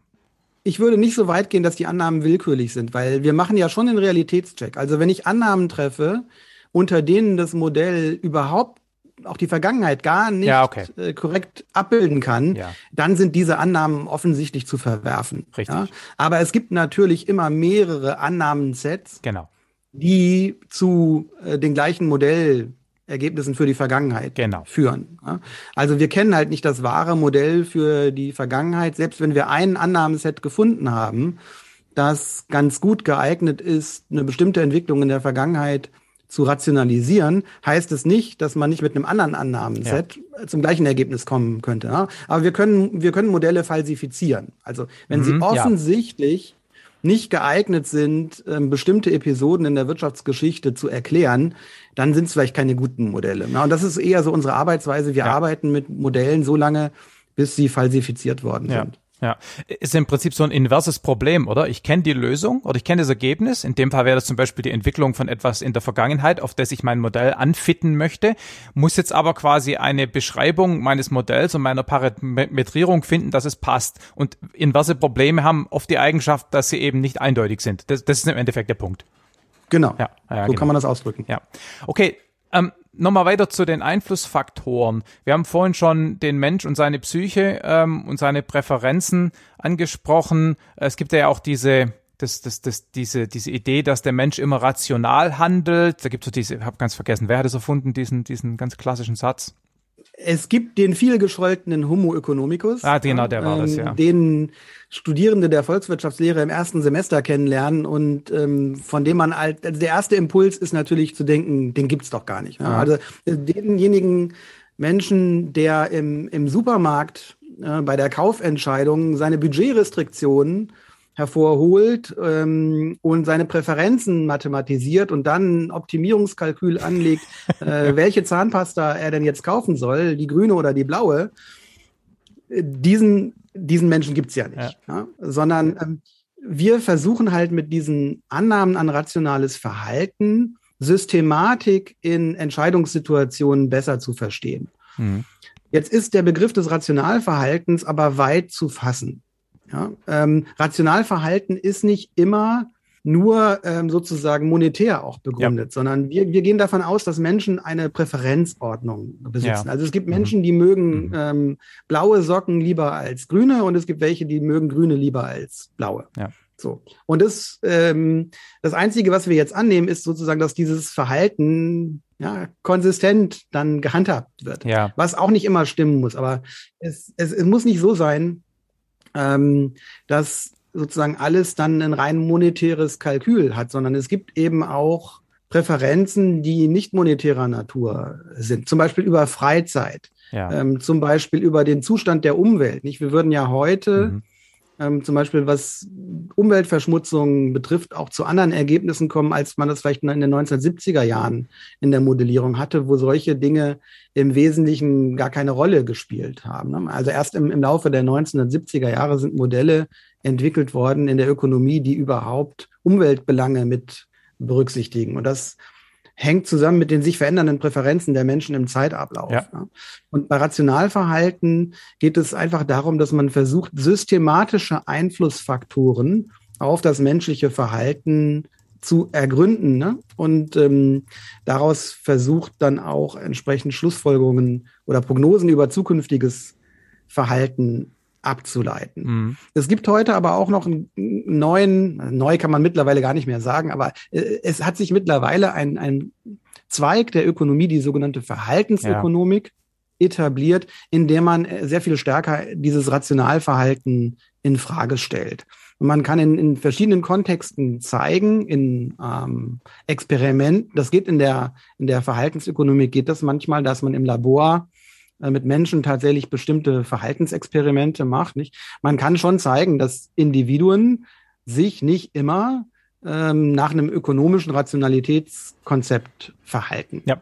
Ich würde nicht so weit gehen, dass die Annahmen willkürlich sind, weil wir machen ja schon den Realitätscheck. Also wenn ich Annahmen treffe, unter denen das Modell überhaupt auch die Vergangenheit gar nicht ja, okay. äh, korrekt abbilden kann, ja. dann sind diese Annahmen offensichtlich zu verwerfen. Richtig. Ja? Aber es gibt natürlich immer mehrere Annahmensets, genau. die zu äh, den gleichen Modellergebnissen für die Vergangenheit genau. führen. Also wir kennen halt nicht das wahre Modell für die Vergangenheit, selbst wenn wir ein Annahmenset gefunden haben, das ganz gut geeignet ist, eine bestimmte Entwicklung in der Vergangenheit zu rationalisieren, heißt es nicht, dass man nicht mit einem anderen Annahmenset ja. zum gleichen Ergebnis kommen könnte. Ja? Aber wir können, wir können Modelle falsifizieren. Also wenn mhm, sie offensichtlich ja. nicht geeignet sind, ähm, bestimmte Episoden in der Wirtschaftsgeschichte zu erklären, dann sind es vielleicht keine guten Modelle. Ja? Und das ist eher so unsere Arbeitsweise. Wir arbeiten mit Modellen so lange, bis sie falsifiziert worden sind. Ja, ist im Prinzip so ein inverses Problem, oder? Ich kenne die Lösung oder ich kenne das Ergebnis. In dem Fall wäre das zum Beispiel die Entwicklung von etwas in der Vergangenheit, auf das ich mein Modell anfitten möchte, muss jetzt aber quasi eine Beschreibung meines Modells und meiner Parametrierung finden, dass es passt. Und inverse Probleme haben oft die Eigenschaft, dass sie eben nicht eindeutig sind. Das, das ist im Endeffekt der Punkt. Genau. Ja, ja so genau. kann man das ausdrücken. Ja. Okay. Ähm, nochmal weiter zu den Einflussfaktoren. Wir haben vorhin schon den Mensch und seine Psyche ähm, und seine Präferenzen angesprochen. Es gibt ja auch diese das, das, das, diese, diese Idee, dass der Mensch immer rational handelt. Da gibt es so diese, ich habe ganz vergessen, wer hat es erfunden, diesen, diesen ganz klassischen Satz? Es gibt den viel gescholtenen Homo economicus. Ah, genau, der war ähm, das, ja. Den Studierende der Volkswirtschaftslehre im ersten Semester kennenlernen und ähm, von dem man halt, also der erste Impuls ist natürlich zu denken, den gibt's doch gar nicht. Ne? Also äh, denjenigen Menschen, der im, im Supermarkt äh, bei der Kaufentscheidung seine Budgetrestriktionen hervorholt ähm, und seine Präferenzen mathematisiert und dann ein Optimierungskalkül anlegt, [LAUGHS] äh, welche Zahnpasta er denn jetzt kaufen soll, die grüne oder die blaue, diesen, diesen Menschen gibt's ja nicht. Ja. Ja? Sondern ähm, wir versuchen halt mit diesen Annahmen an rationales Verhalten Systematik in Entscheidungssituationen besser zu verstehen. Mhm. Jetzt ist der Begriff des Rationalverhaltens aber weit zu fassen. Ja? Ähm, Rationalverhalten ist nicht immer nur ähm, sozusagen monetär auch begründet, ja. sondern wir, wir gehen davon aus, dass Menschen eine Präferenzordnung besitzen. Ja. Also es gibt mhm. Menschen, die mögen mhm. ähm, blaue Socken lieber als grüne und es gibt welche, die mögen grüne lieber als blaue. Ja. So. Und das, ähm, das Einzige, was wir jetzt annehmen, ist sozusagen, dass dieses Verhalten ja, konsistent dann gehandhabt wird. Ja. Was auch nicht immer stimmen muss. Aber es, es, es muss nicht so sein, ähm, dass sozusagen alles dann ein rein monetäres Kalkül hat, sondern es gibt eben auch Präferenzen, die nicht monetärer Natur sind. Zum Beispiel über Freizeit, ja. ähm, zum Beispiel über den Zustand der Umwelt. Nicht? Wir würden ja heute mhm ähm, zum Beispiel was Umweltverschmutzung betrifft, auch zu anderen Ergebnissen kommen, als man das vielleicht in den 1970er Jahren in der Modellierung hatte, wo solche Dinge im Wesentlichen gar keine Rolle gespielt haben. Ne? Also erst im, im Laufe der 1970er Jahre sind Modelle entwickelt worden in der Ökonomie, die überhaupt Umweltbelange mit berücksichtigen. Und das hängt zusammen mit den sich verändernden Präferenzen der Menschen im Zeitablauf. Ja. Und bei Rationalverhalten geht es einfach darum, dass man versucht, systematische Einflussfaktoren auf das menschliche Verhalten zu ergründen ne? und ähm, daraus versucht dann auch entsprechend Schlussfolgerungen oder Prognosen über zukünftiges Verhalten abzuleiten. Mhm. Es gibt heute aber auch noch einen neuen, neu kann man mittlerweile gar nicht mehr sagen, aber äh, es hat sich mittlerweile ein, ein Zweig der Ökonomie, die sogenannte Verhaltensökonomik, ja. etabliert, in der man äh, sehr viel stärker dieses Rationalverhalten in Frage stellt. Und man kann in, in verschiedenen Kontexten zeigen, in ähm, Experimenten, das geht in der, in der Verhaltensökonomik, geht das manchmal, dass man im Labor mit Menschen tatsächlich bestimmte Verhaltensexperimente macht. Nicht? Man kann schon zeigen, dass Individuen sich nicht immer ähm, nach einem ökonomischen Rationalitätskonzept verhalten. Ja.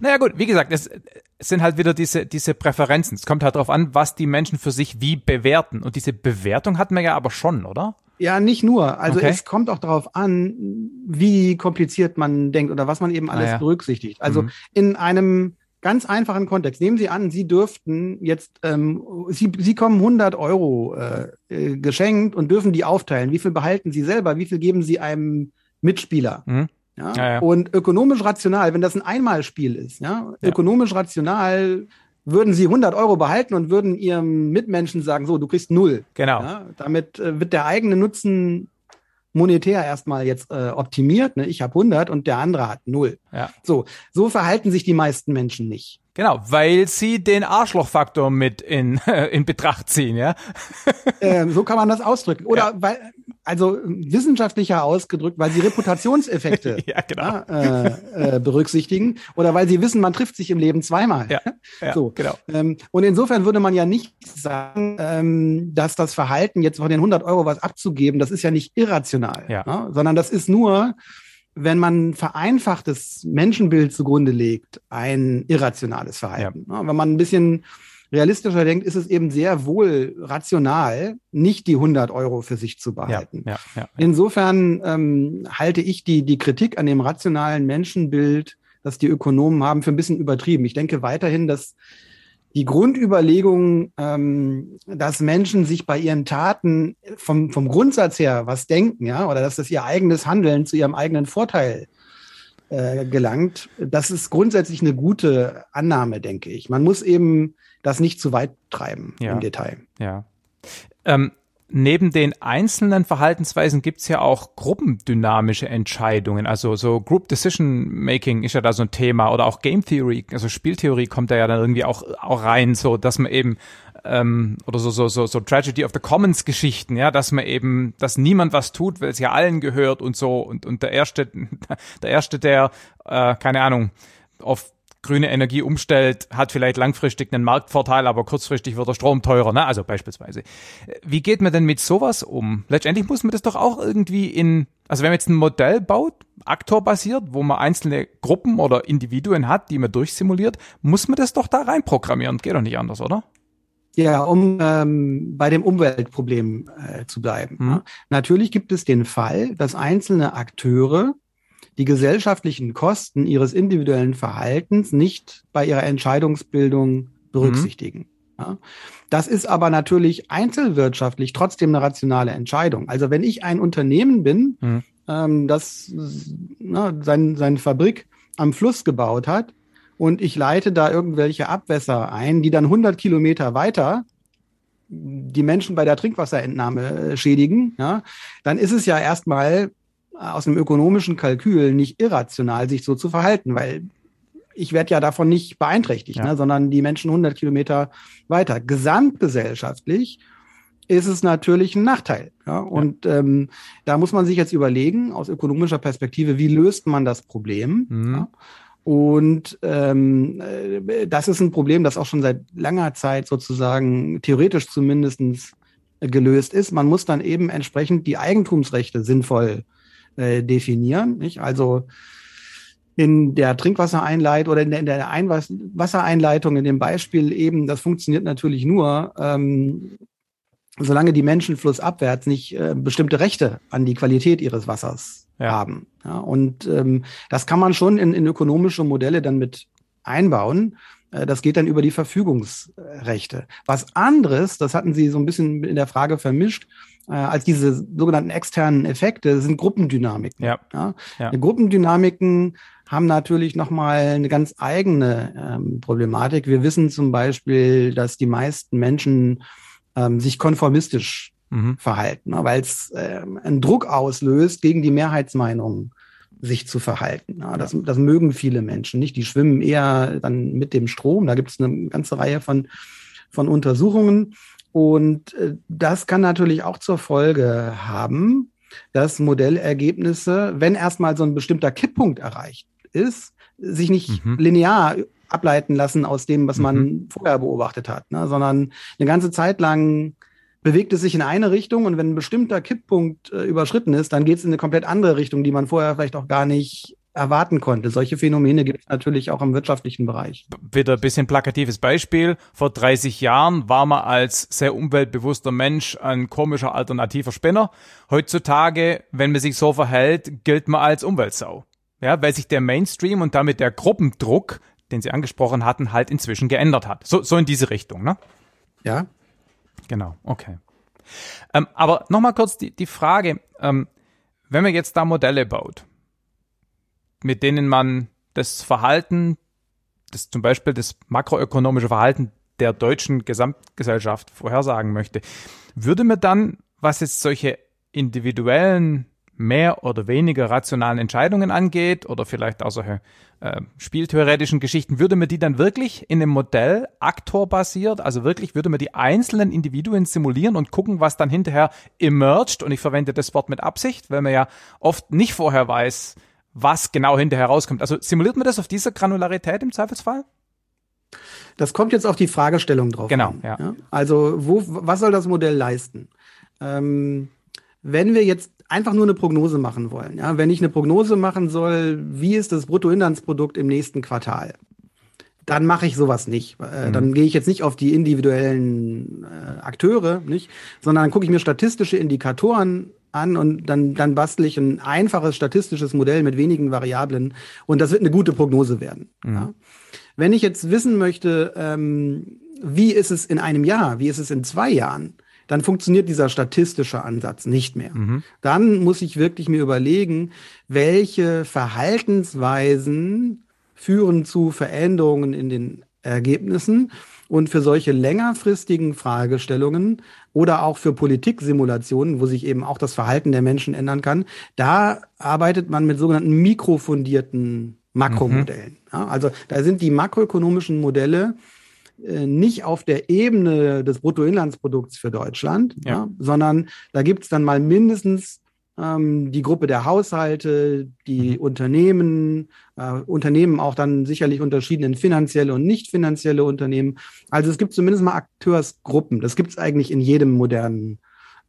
Naja gut, wie gesagt, es, es sind halt wieder diese, diese Präferenzen. Es kommt halt darauf an, was die Menschen für sich wie bewerten. Und diese Bewertung hatten wir ja aber schon, oder? Ja, nicht nur. Also okay. es kommt auch darauf an, wie kompliziert man denkt oder was man eben alles ah, ja. berücksichtigt. Also mhm. in einem ganz einfachen Kontext. Nehmen Sie an, Sie dürften jetzt, ähm, Sie, Sie kommen 100 Euro äh, äh, geschenkt und dürfen die aufteilen. Wie viel behalten Sie selber? Wie viel geben Sie einem Mitspieler? Mhm. Ja? Ja, ja. Und ökonomisch rational, wenn das ein Einmalspiel ist, ja, ökonomisch rational würden sie 100 Euro behalten und würden ihrem Mitmenschen sagen, so, du kriegst null. Genau. Ja, damit äh, wird der eigene Nutzen monetär erstmal jetzt äh, optimiert. Ne? Ich habe 100 und der andere hat null. Ja. So, so verhalten sich die meisten Menschen nicht. Genau, weil sie den Arschlochfaktor mit in, [LAUGHS] in Betracht ziehen, ja. Ähm, so kann man das ausdrücken. Oder ja. weil, also wissenschaftlicher ausgedrückt, weil sie Reputationseffekte [LAUGHS] ja, genau. äh, äh, berücksichtigen oder weil sie wissen, man trifft sich im Leben zweimal. Ja, [LAUGHS] ja so. genau. Ähm, und insofern würde man ja nicht sagen, ähm, dass das Verhalten jetzt von den 100 Euro was abzugeben, das ist ja nicht irrational, ja. Ne? sondern das ist nur wenn man vereinfachtes Menschenbild zugrunde legt, ein irrationales Verhalten. Ja. Wenn man ein bisschen realistischer denkt, ist es eben sehr wohl rational, nicht die 100 Euro für sich zu behalten. Ja, ja, Insofern ähm, halte ich die, die Kritik an dem rationalen Menschenbild, das die Ökonomen haben, für ein bisschen übertrieben. Ich denke weiterhin, dass die Grundüberlegung, ähm, dass Menschen sich bei ihren Taten vom, vom Grundsatz her was denken, ja, oder dass das ihr eigenes Handeln zu ihrem eigenen Vorteil äh, gelangt, das ist grundsätzlich eine gute Annahme, denke ich. Man muss eben das nicht zu weit treiben ja. im Detail. Ja. Ähm, neben den einzelnen Verhaltensweisen gibt's ja auch gruppendynamische Entscheidungen. Also so Group Decision Making ist ja da so ein Thema oder auch Game Theory, also Spieltheorie kommt da ja dann irgendwie auch, auch rein, so dass man eben ähm, oder so, so, so, so Tragedy of the Commons Geschichten, ja, dass man eben, dass niemand was tut, weil es ja allen gehört und so und, und der erste, [LAUGHS] der erste, der, äh, keine Ahnung, auf grüne Energie umstellt, hat vielleicht langfristig einen Marktvorteil, aber kurzfristig wird der Strom teurer, ne? Also beispielsweise. Wie geht man denn mit sowas um? Letztendlich muss man das doch auch irgendwie in, also wenn man jetzt ein Modell baut, aktorbasiert, wo man einzelne Gruppen oder Individuen hat, die man durchsimuliert, muss man das doch da reinprogrammieren. Geht doch nicht anders, oder? Ja, um ähm, bei dem Umweltproblem äh, zu bleiben. Mhm. Natürlich gibt es den Fall, dass einzelne Akteure die gesellschaftlichen Kosten ihres individuellen Verhaltens nicht bei ihrer Entscheidungsbildung berücksichtigen. Mhm. Ja. Das ist aber natürlich einzelwirtschaftlich trotzdem eine rationale Entscheidung. Also wenn ich ein Unternehmen bin, mhm. ähm, das na, sein, seine Fabrik am Fluss gebaut hat und ich leite da irgendwelche Abwässer ein, die dann 100 Kilometer weiter die Menschen bei der Trinkwasserentnahme äh, schädigen, ja, dann ist es ja erstmal aus einem ökonomischen Kalkül nicht irrational, sich so zu verhalten, weil ich werde ja davon nicht beeinträchtigt, ja. ne, sondern die Menschen 100 Kilometer weiter. Gesamtgesellschaftlich ist es natürlich ein Nachteil. Ja? Und ja. Ähm, da muss man sich jetzt überlegen, aus ökonomischer Perspektive, wie löst man das Problem? Mhm. Ja? Und ähm, äh, das ist ein Problem, das auch schon seit langer Zeit sozusagen theoretisch zumindestens gelöst ist. Man muss dann eben entsprechend die Eigentumsrechte sinnvoll äh, definieren. Nicht? Also in der Trinkwassereinleitung oder in der, in der Wassereinleitung in dem Beispiel eben, das funktioniert natürlich nur, ähm, solange die Menschen flussabwärts nicht äh, bestimmte Rechte an die Qualität ihres Wassers ja. haben. Ja, und ähm, das kann man schon in, in ökonomische Modelle dann mit einbauen. Äh, das geht dann über die Verfügungsrechte. Was anderes, das hatten Sie so ein bisschen in der Frage vermischt, äh, als diese sogenannten externen Effekte, sind Gruppendynamiken. Ja. Ja? ja. Gruppendynamiken haben natürlich nochmal eine ganz eigene ähm, Problematik. Wir wissen zum Beispiel, dass die meisten Menschen ähm, sich konformistisch mhm. verhalten, ne, weil es äh, einen Druck auslöst, gegen die Mehrheitsmeinung sich zu verhalten. Ja, das, das mögen viele Menschen nicht. Die schwimmen eher dann mit dem Strom. Da gibt es eine ganze Reihe von, von Untersuchungen. Und äh, das kann natürlich auch zur Folge haben, dass Modellergebnisse, wenn erstmal so ein bestimmter Kipppunkt erreicht ist, sich nicht mhm. linear ableiten lassen aus dem, was man mhm. vorher beobachtet hat, ne? sondern eine ganze Zeit lang bewegt es sich in eine Richtung und wenn ein bestimmter Kipppunkt äh, überschritten ist, dann geht es in eine komplett andere Richtung, die man vorher vielleicht auch gar nicht erwarten konnte. Solche Phänomene gibt es natürlich auch im wirtschaftlichen Bereich. Wieder ein bisschen plakatives Beispiel. Vor 30 Jahren war man als sehr umweltbewusster Mensch ein komischer alternativer Spinner. Heutzutage, wenn man sich so verhält, gilt man als Umweltsau. Ja, weil sich der Mainstream und damit der Gruppendruck, den Sie angesprochen hatten, halt inzwischen geändert hat. So, so in diese Richtung, ne? Ja, Genau, okay. Ähm, aber nochmal kurz die, die Frage, ähm, wenn man jetzt da Modelle baut, mit denen man das Verhalten, das zum Beispiel das makroökonomische Verhalten der deutschen Gesamtgesellschaft vorhersagen möchte, würde man dann, was jetzt solche individuellen mehr oder weniger rationalen Entscheidungen angeht oder vielleicht auch solche äh, spieltheoretischen Geschichten, würde man die dann wirklich in einem Modell aktorbasiert, also wirklich würde man die einzelnen Individuen simulieren und gucken, was dann hinterher emerged und ich verwende das Wort mit Absicht, weil man ja oft nicht vorher weiß, was genau hinterher rauskommt. Also simuliert man das auf dieser Granularität im Zweifelsfall? Das kommt jetzt auf die Fragestellung drauf genau, an. Ja. ja. Also wo, was soll das Modell leisten? Ähm, wenn wir jetzt einfach nur eine Prognose machen wollen, ja, wenn ich eine Prognose machen soll, wie ist das Bruttoinlandsprodukt im nächsten Quartal, dann mache ich sowas nicht. Äh, mhm. Dann gehe ich jetzt nicht auf die individuellen äh, Akteure, nicht, sondern dann gucke ich mir statistische Indikatoren an und dann, dann bastel ich ein einfaches statistisches Modell mit wenigen Variablen und das wird eine gute Prognose werden. Mhm. Ja. Wenn ich jetzt wissen möchte, ähm, wie ist es in einem Jahr, wie ist es in zwei Jahren, dann funktioniert dieser statistische Ansatz nicht mehr. Mhm. Dann muss ich wirklich mir überlegen, welche Verhaltensweisen führen zu Veränderungen in den Ergebnissen. Und für solche längerfristigen Fragestellungen oder auch für Politiksimulationen, wo sich eben auch das Verhalten der Menschen ändern kann, da arbeitet man mit sogenannten mikrofundierten Makromodellen. Mhm. Ja, also da sind die makroökonomischen Modelle nicht auf der Ebene des Bruttoinlandsprodukts für Deutschland, ja. Ja, sondern da gibt es dann mal mindestens ähm, die Gruppe der Haushalte, die mhm. Unternehmen, äh, Unternehmen auch dann sicherlich unterschieden in finanzielle und nicht finanzielle Unternehmen. Also es gibt zumindest mal Akteursgruppen. Das gibt es eigentlich in jedem modernen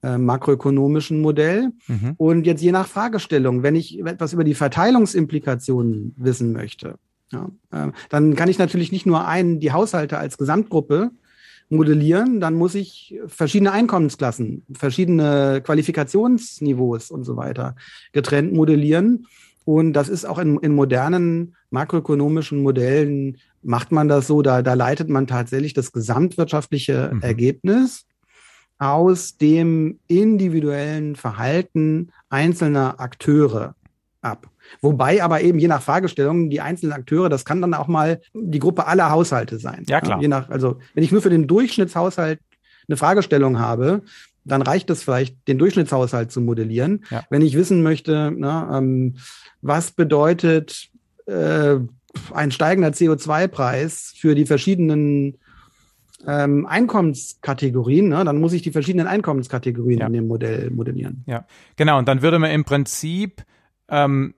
äh, makroökonomischen Modell. Mhm. Und jetzt je nach Fragestellung, wenn ich etwas über die Verteilungsimplikationen wissen möchte, ja, äh, dann kann ich natürlich nicht nur einen, die Haushalte als Gesamtgruppe modellieren, dann muss ich verschiedene Einkommensklassen, verschiedene Qualifikationsniveaus und so weiter getrennt modellieren. Und das ist auch in, in modernen makroökonomischen Modellen macht man das so, da, da leitet man tatsächlich das gesamtwirtschaftliche mhm. Ergebnis aus dem individuellen Verhalten einzelner Akteure ab. Wobei aber eben je nach Fragestellung die einzelnen Akteure, das kann dann auch mal die Gruppe aller Haushalte sein. Ja, klar. je nach, also wenn ich nur für den Durchschnittshaushalt eine Fragestellung habe, dann reicht es vielleicht, den Durchschnittshaushalt zu modellieren. Ja. Wenn ich wissen möchte, na, ähm, was bedeutet äh, ein steigender CO2-Preis für die verschiedenen ähm, Einkommenskategorien, ne, dann muss ich die verschiedenen Einkommenskategorien Ja. in dem Modell modellieren. Ja, genau. Und dann würde man im Prinzip, ähm,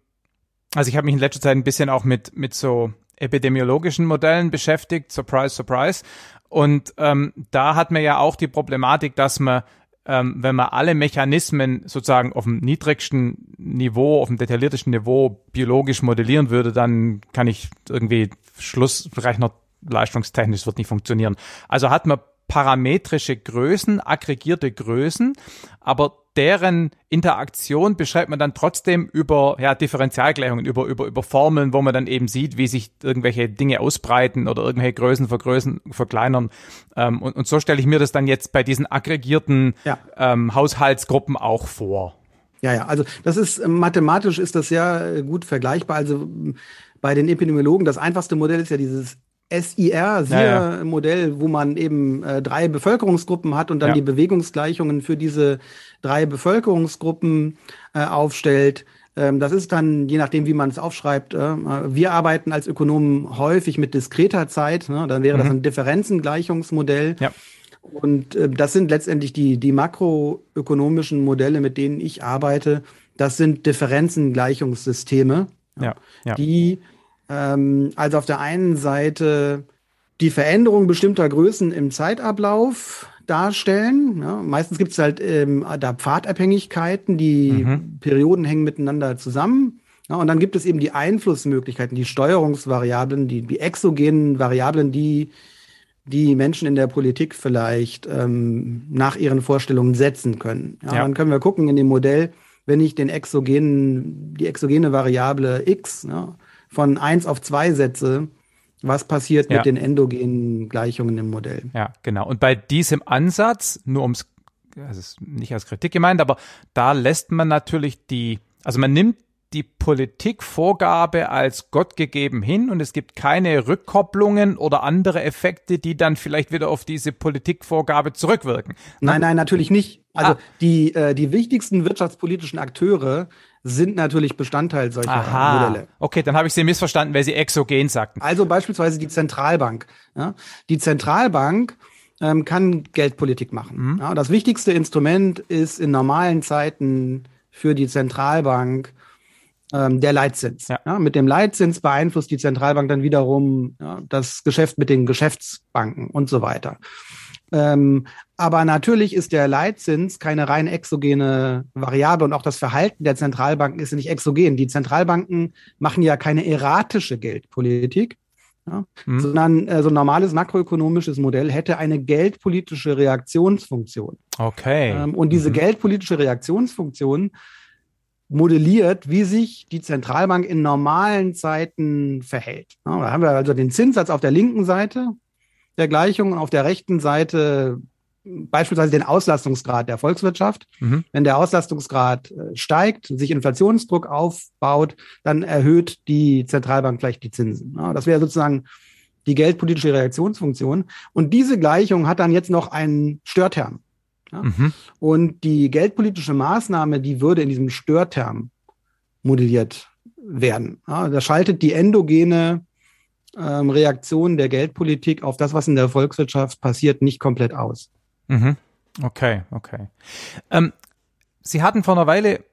also ich habe mich in letzter Zeit ein bisschen auch mit, mit so epidemiologischen Modellen beschäftigt, surprise, surprise. Und ähm, da hat man ja auch die Problematik, dass man, ähm, wenn man alle Mechanismen sozusagen auf dem niedrigsten Niveau, auf dem detailliertesten Niveau biologisch modellieren würde, dann kann ich irgendwie Schlussrechner leistungstechnisch wird nicht funktionieren. Also hat man parametrische Größen, aggregierte Größen, aber deren Interaktion beschreibt man dann trotzdem über ja, Differentialgleichungen, über, über, über Formeln, wo man dann eben sieht, wie sich irgendwelche Dinge ausbreiten oder irgendwelche Größen vergrößern, verkleinern. Ähm, und, und so stelle ich mir das dann jetzt bei diesen aggregierten Ja. ähm, Haushaltsgruppen auch vor. Ja, ja, also das ist äh, mathematisch ist das sehr äh, gut vergleichbar. Also bei den Epidemiologen, das einfachste Modell ist ja dieses SIR, Ja, SIR-Modell, wo man eben äh, drei Bevölkerungsgruppen hat und dann Ja. die Bewegungsgleichungen für diese drei Bevölkerungsgruppen äh, aufstellt. Ähm, das ist dann, je nachdem, wie man es aufschreibt, äh, äh, wir arbeiten als Ökonomen häufig mit diskreter Zeit. Ne? Dann wäre das ein Differenzengleichungsmodell. Mhm. Ja. Und äh, das sind letztendlich die, die makroökonomischen Modelle, mit denen ich arbeite. Das sind Differenzengleichungssysteme, Ja, ja. die ähm, also auf der einen Seite die Veränderung bestimmter Größen im Zeitablauf darstellen. Ja, meistens gibt es halt ähm, da Pfadabhängigkeiten, die Perioden hängen miteinander zusammen. Ja, und dann gibt es eben die Einflussmöglichkeiten, die Steuerungsvariablen, die, die exogenen Variablen, die die Menschen in der Politik vielleicht ähm, nach ihren Vorstellungen setzen können. Ja, Ja. Dann können wir gucken in dem Modell, wenn ich den exogenen, die exogene Variable x ja, von 1 auf 2 setze, was passiert Ja. mit den endogenen Gleichungen im Modell? Ja, genau. Und bei diesem Ansatz, nur ums, das ist nicht als Kritik gemeint, aber da lässt man natürlich die, also man nimmt die Politikvorgabe als Gott gegeben hin und es gibt keine Rückkopplungen oder andere Effekte, die dann vielleicht wieder auf diese Politikvorgabe zurückwirken. Nein, nein, natürlich nicht. Also Ah. die, äh, die wichtigsten wirtschaftspolitischen Akteure sind natürlich Bestandteil solcher Aha. Modelle. Okay, dann habe ich Sie missverstanden, weil Sie exogen sagten. Also beispielsweise die Zentralbank. Ja? Die Zentralbank ähm, kann Geldpolitik machen. Mhm. Ja? Das wichtigste Instrument ist in normalen Zeiten für die Zentralbank ähm, der Leitzins. Ja. Ja? Mit dem Leitzins beeinflusst die Zentralbank dann wiederum ja, das Geschäft mit den Geschäftsbanken und so weiter. Ähm, aber natürlich ist der Leitzins keine rein exogene Variable und auch das Verhalten der Zentralbanken ist nicht exogen. Die Zentralbanken machen ja keine erratische Geldpolitik, ja, Mhm. sondern äh, so ein normales makroökonomisches Modell hätte eine geldpolitische Reaktionsfunktion. Okay. Ähm, und diese geldpolitische Reaktionsfunktion modelliert, wie sich die Zentralbank in normalen Zeiten verhält. Ja, da haben wir also den Zinssatz auf der linken Seite der Gleichung und auf der rechten Seite beispielsweise den Auslastungsgrad der Volkswirtschaft. Mhm. Wenn der Auslastungsgrad äh, steigt, sich Inflationsdruck aufbaut, dann erhöht die Zentralbank vielleicht die Zinsen. Das wäre sozusagen die geldpolitische Reaktionsfunktion. Und diese Gleichung hat dann jetzt noch einen Störterm. Mhm. Und die geldpolitische Maßnahme, die würde in diesem Störterm modelliert werden. Da schaltet die endogene ähm, Reaktion der Geldpolitik auf das, was in der Volkswirtschaft passiert, nicht komplett aus. Mhm. Okay, okay. Ähm, Sie hatten vor einer Weile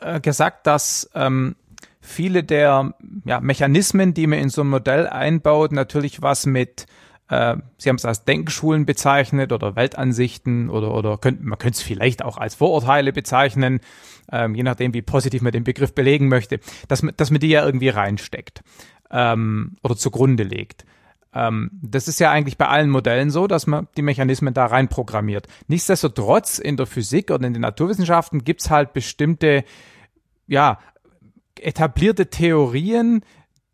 äh, gesagt, dass ähm, viele der ja, Mechanismen, die man in so ein Modell einbaut, natürlich was mit, äh, Sie haben es als Denkschulen bezeichnet oder Weltansichten oder, oder könnt, man könnte es vielleicht auch als Vorurteile bezeichnen, ähm, je nachdem, wie positiv man den Begriff belegen möchte, dass man, dass man die ja irgendwie reinsteckt ähm, oder zugrunde legt. Ähm, das ist ja eigentlich bei allen Modellen so, dass man die Mechanismen da rein programmiert. Nichtsdestotrotz in der Physik oder in den Naturwissenschaften gibt's halt bestimmte, ja, etablierte Theorien,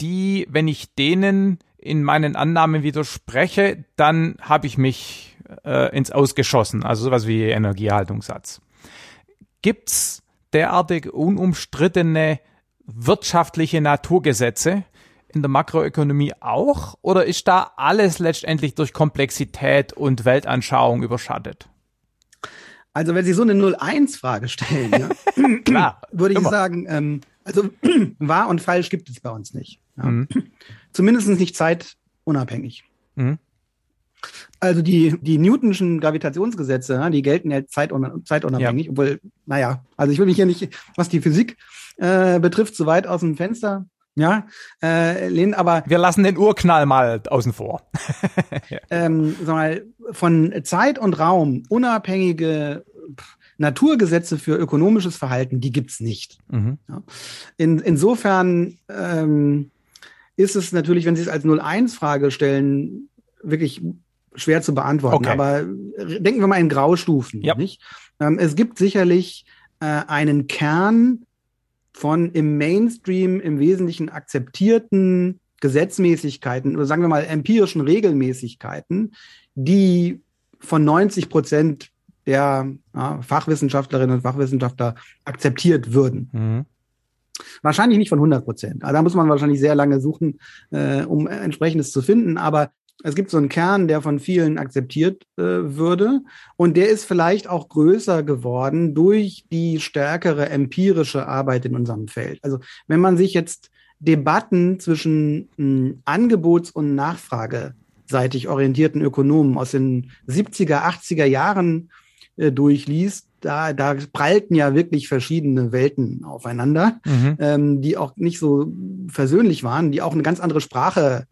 die, wenn ich denen in meinen Annahmen widerspreche, dann habe ich mich äh, ins Ausgeschossen, also sowas wie Energiehaltungssatz. Gibt's derartig unumstrittene wirtschaftliche Naturgesetze in der Makroökonomie auch? Oder ist da alles letztendlich durch Komplexität und Weltanschauung überschattet? Also wenn Sie so eine 0-1-Frage stellen, ja, [LAUGHS] Klar, [CLEARS THROAT] würde ich immer. sagen, ähm, also [CLEARS THROAT] wahr und falsch gibt es bei uns nicht. Ja. Mhm. [CLEARS THROAT] Zumindest nicht zeitunabhängig. Mhm. Also die, die Newtonschen Gravitationsgesetze, die gelten ja zeitunabhängig, ja. obwohl, naja, also ich will mich hier nicht, was die Physik äh, betrifft, so weit aus dem Fenster ja, äh, lehnen, aber wir lassen den Urknall mal außen vor. [LAUGHS] ähm, sag mal, von Zeit und Raum unabhängige Naturgesetze für ökonomisches Verhalten, die gibt's nicht. Mhm. Ja. In, insofern ähm, ist es natürlich, wenn Sie es als 0-1-Frage stellen, wirklich schwer zu beantworten. Okay. Aber denken wir mal in Graustufen. Ja. Nicht? Ähm, es gibt sicherlich äh, einen Kern von im Mainstream im Wesentlichen akzeptierten Gesetzmäßigkeiten oder sagen wir mal empirischen Regelmäßigkeiten, die von 90 Prozent der ja, Fachwissenschaftlerinnen und Fachwissenschaftler akzeptiert würden. Mhm. Wahrscheinlich nicht von 100 Prozent. Also da muss man wahrscheinlich sehr lange suchen, äh, um entsprechendes zu finden. Aber es gibt so einen Kern, der von vielen akzeptiert äh, würde. Und der ist vielleicht auch größer geworden durch die stärkere empirische Arbeit in unserem Feld. Also wenn man sich jetzt Debatten zwischen äh, Angebots- und Nachfrageseitig orientierten Ökonomen aus den 70er, 80er Jahren äh, durchliest, da, da prallten ja wirklich verschiedene Welten aufeinander, mhm. ähm, die auch nicht so versöhnlich waren, die auch eine ganz andere Sprache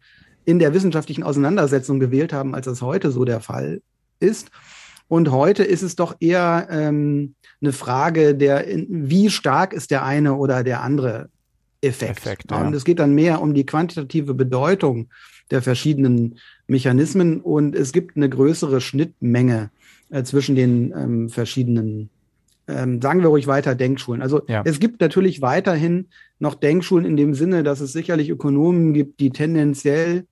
in der wissenschaftlichen Auseinandersetzung gewählt haben, als das heute so der Fall ist. Und heute ist es doch eher ähm, eine Frage der, wie stark ist der eine oder der andere Effekt. Effekt ja. Und es geht dann mehr um die quantitative Bedeutung der verschiedenen Mechanismen und es gibt eine größere Schnittmenge äh, zwischen den ähm, verschiedenen, ähm, sagen wir ruhig weiter, Denkschulen. Also ja. es gibt natürlich weiterhin noch Denkschulen in dem Sinne, dass es sicherlich Ökonomen gibt, die tendenziell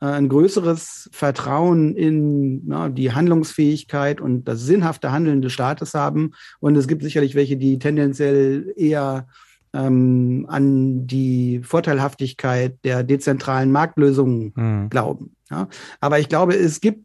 äh, ein größeres Vertrauen in na, die Handlungsfähigkeit und das sinnhafte Handeln des Staates haben. Und es gibt sicherlich welche, die tendenziell eher ähm, an die Vorteilhaftigkeit der dezentralen Marktlösungen mhm. glauben. Ja? Aber ich glaube, es gibt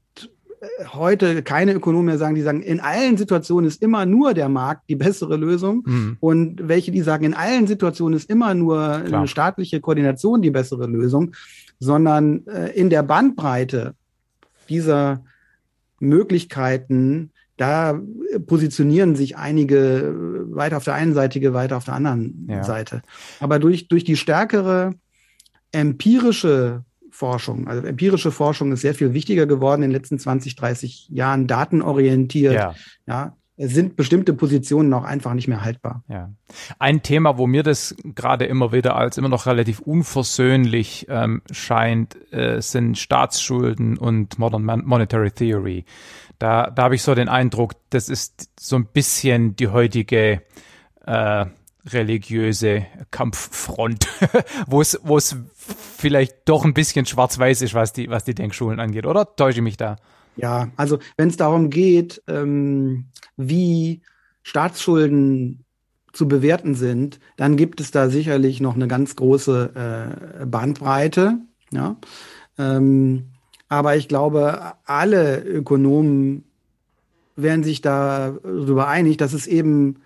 heute keine Ökonomen mehr sagen, die sagen, in allen Situationen ist immer nur der Markt die bessere Lösung mhm. und welche, die sagen, in allen Situationen ist immer nur Klar. eine staatliche Koordination die bessere Lösung sondern äh, in der Bandbreite dieser Möglichkeiten, da positionieren sich einige weiter auf der einen Seite, weiter auf der anderen ja. Seite. Aber durch, durch die stärkere empirische Forschung, also empirische Forschung ist sehr viel wichtiger geworden in den letzten 20, 30 Jahren, datenorientiert, ja, ja sind bestimmte Positionen auch einfach nicht mehr haltbar. Ja. Ein Thema, wo mir das gerade immer wieder als immer noch relativ unversöhnlich ähm, scheint, äh, sind Staatsschulden und Modern Monetary Theory. Da, da habe ich so den Eindruck, das ist so ein bisschen die heutige äh, religiöse Kampffront, wo es wo es vielleicht doch ein bisschen schwarz-weiß ist, was die was die Denkschulen angeht, oder täusche ich mich da? Ja, also wenn es darum geht, ähm, wie Staatsschulden zu bewerten sind, dann gibt es da sicherlich noch eine ganz große äh, Bandbreite. Ja. Ähm, aber ich glaube, alle Ökonomen werden sich darüber einig, dass es eben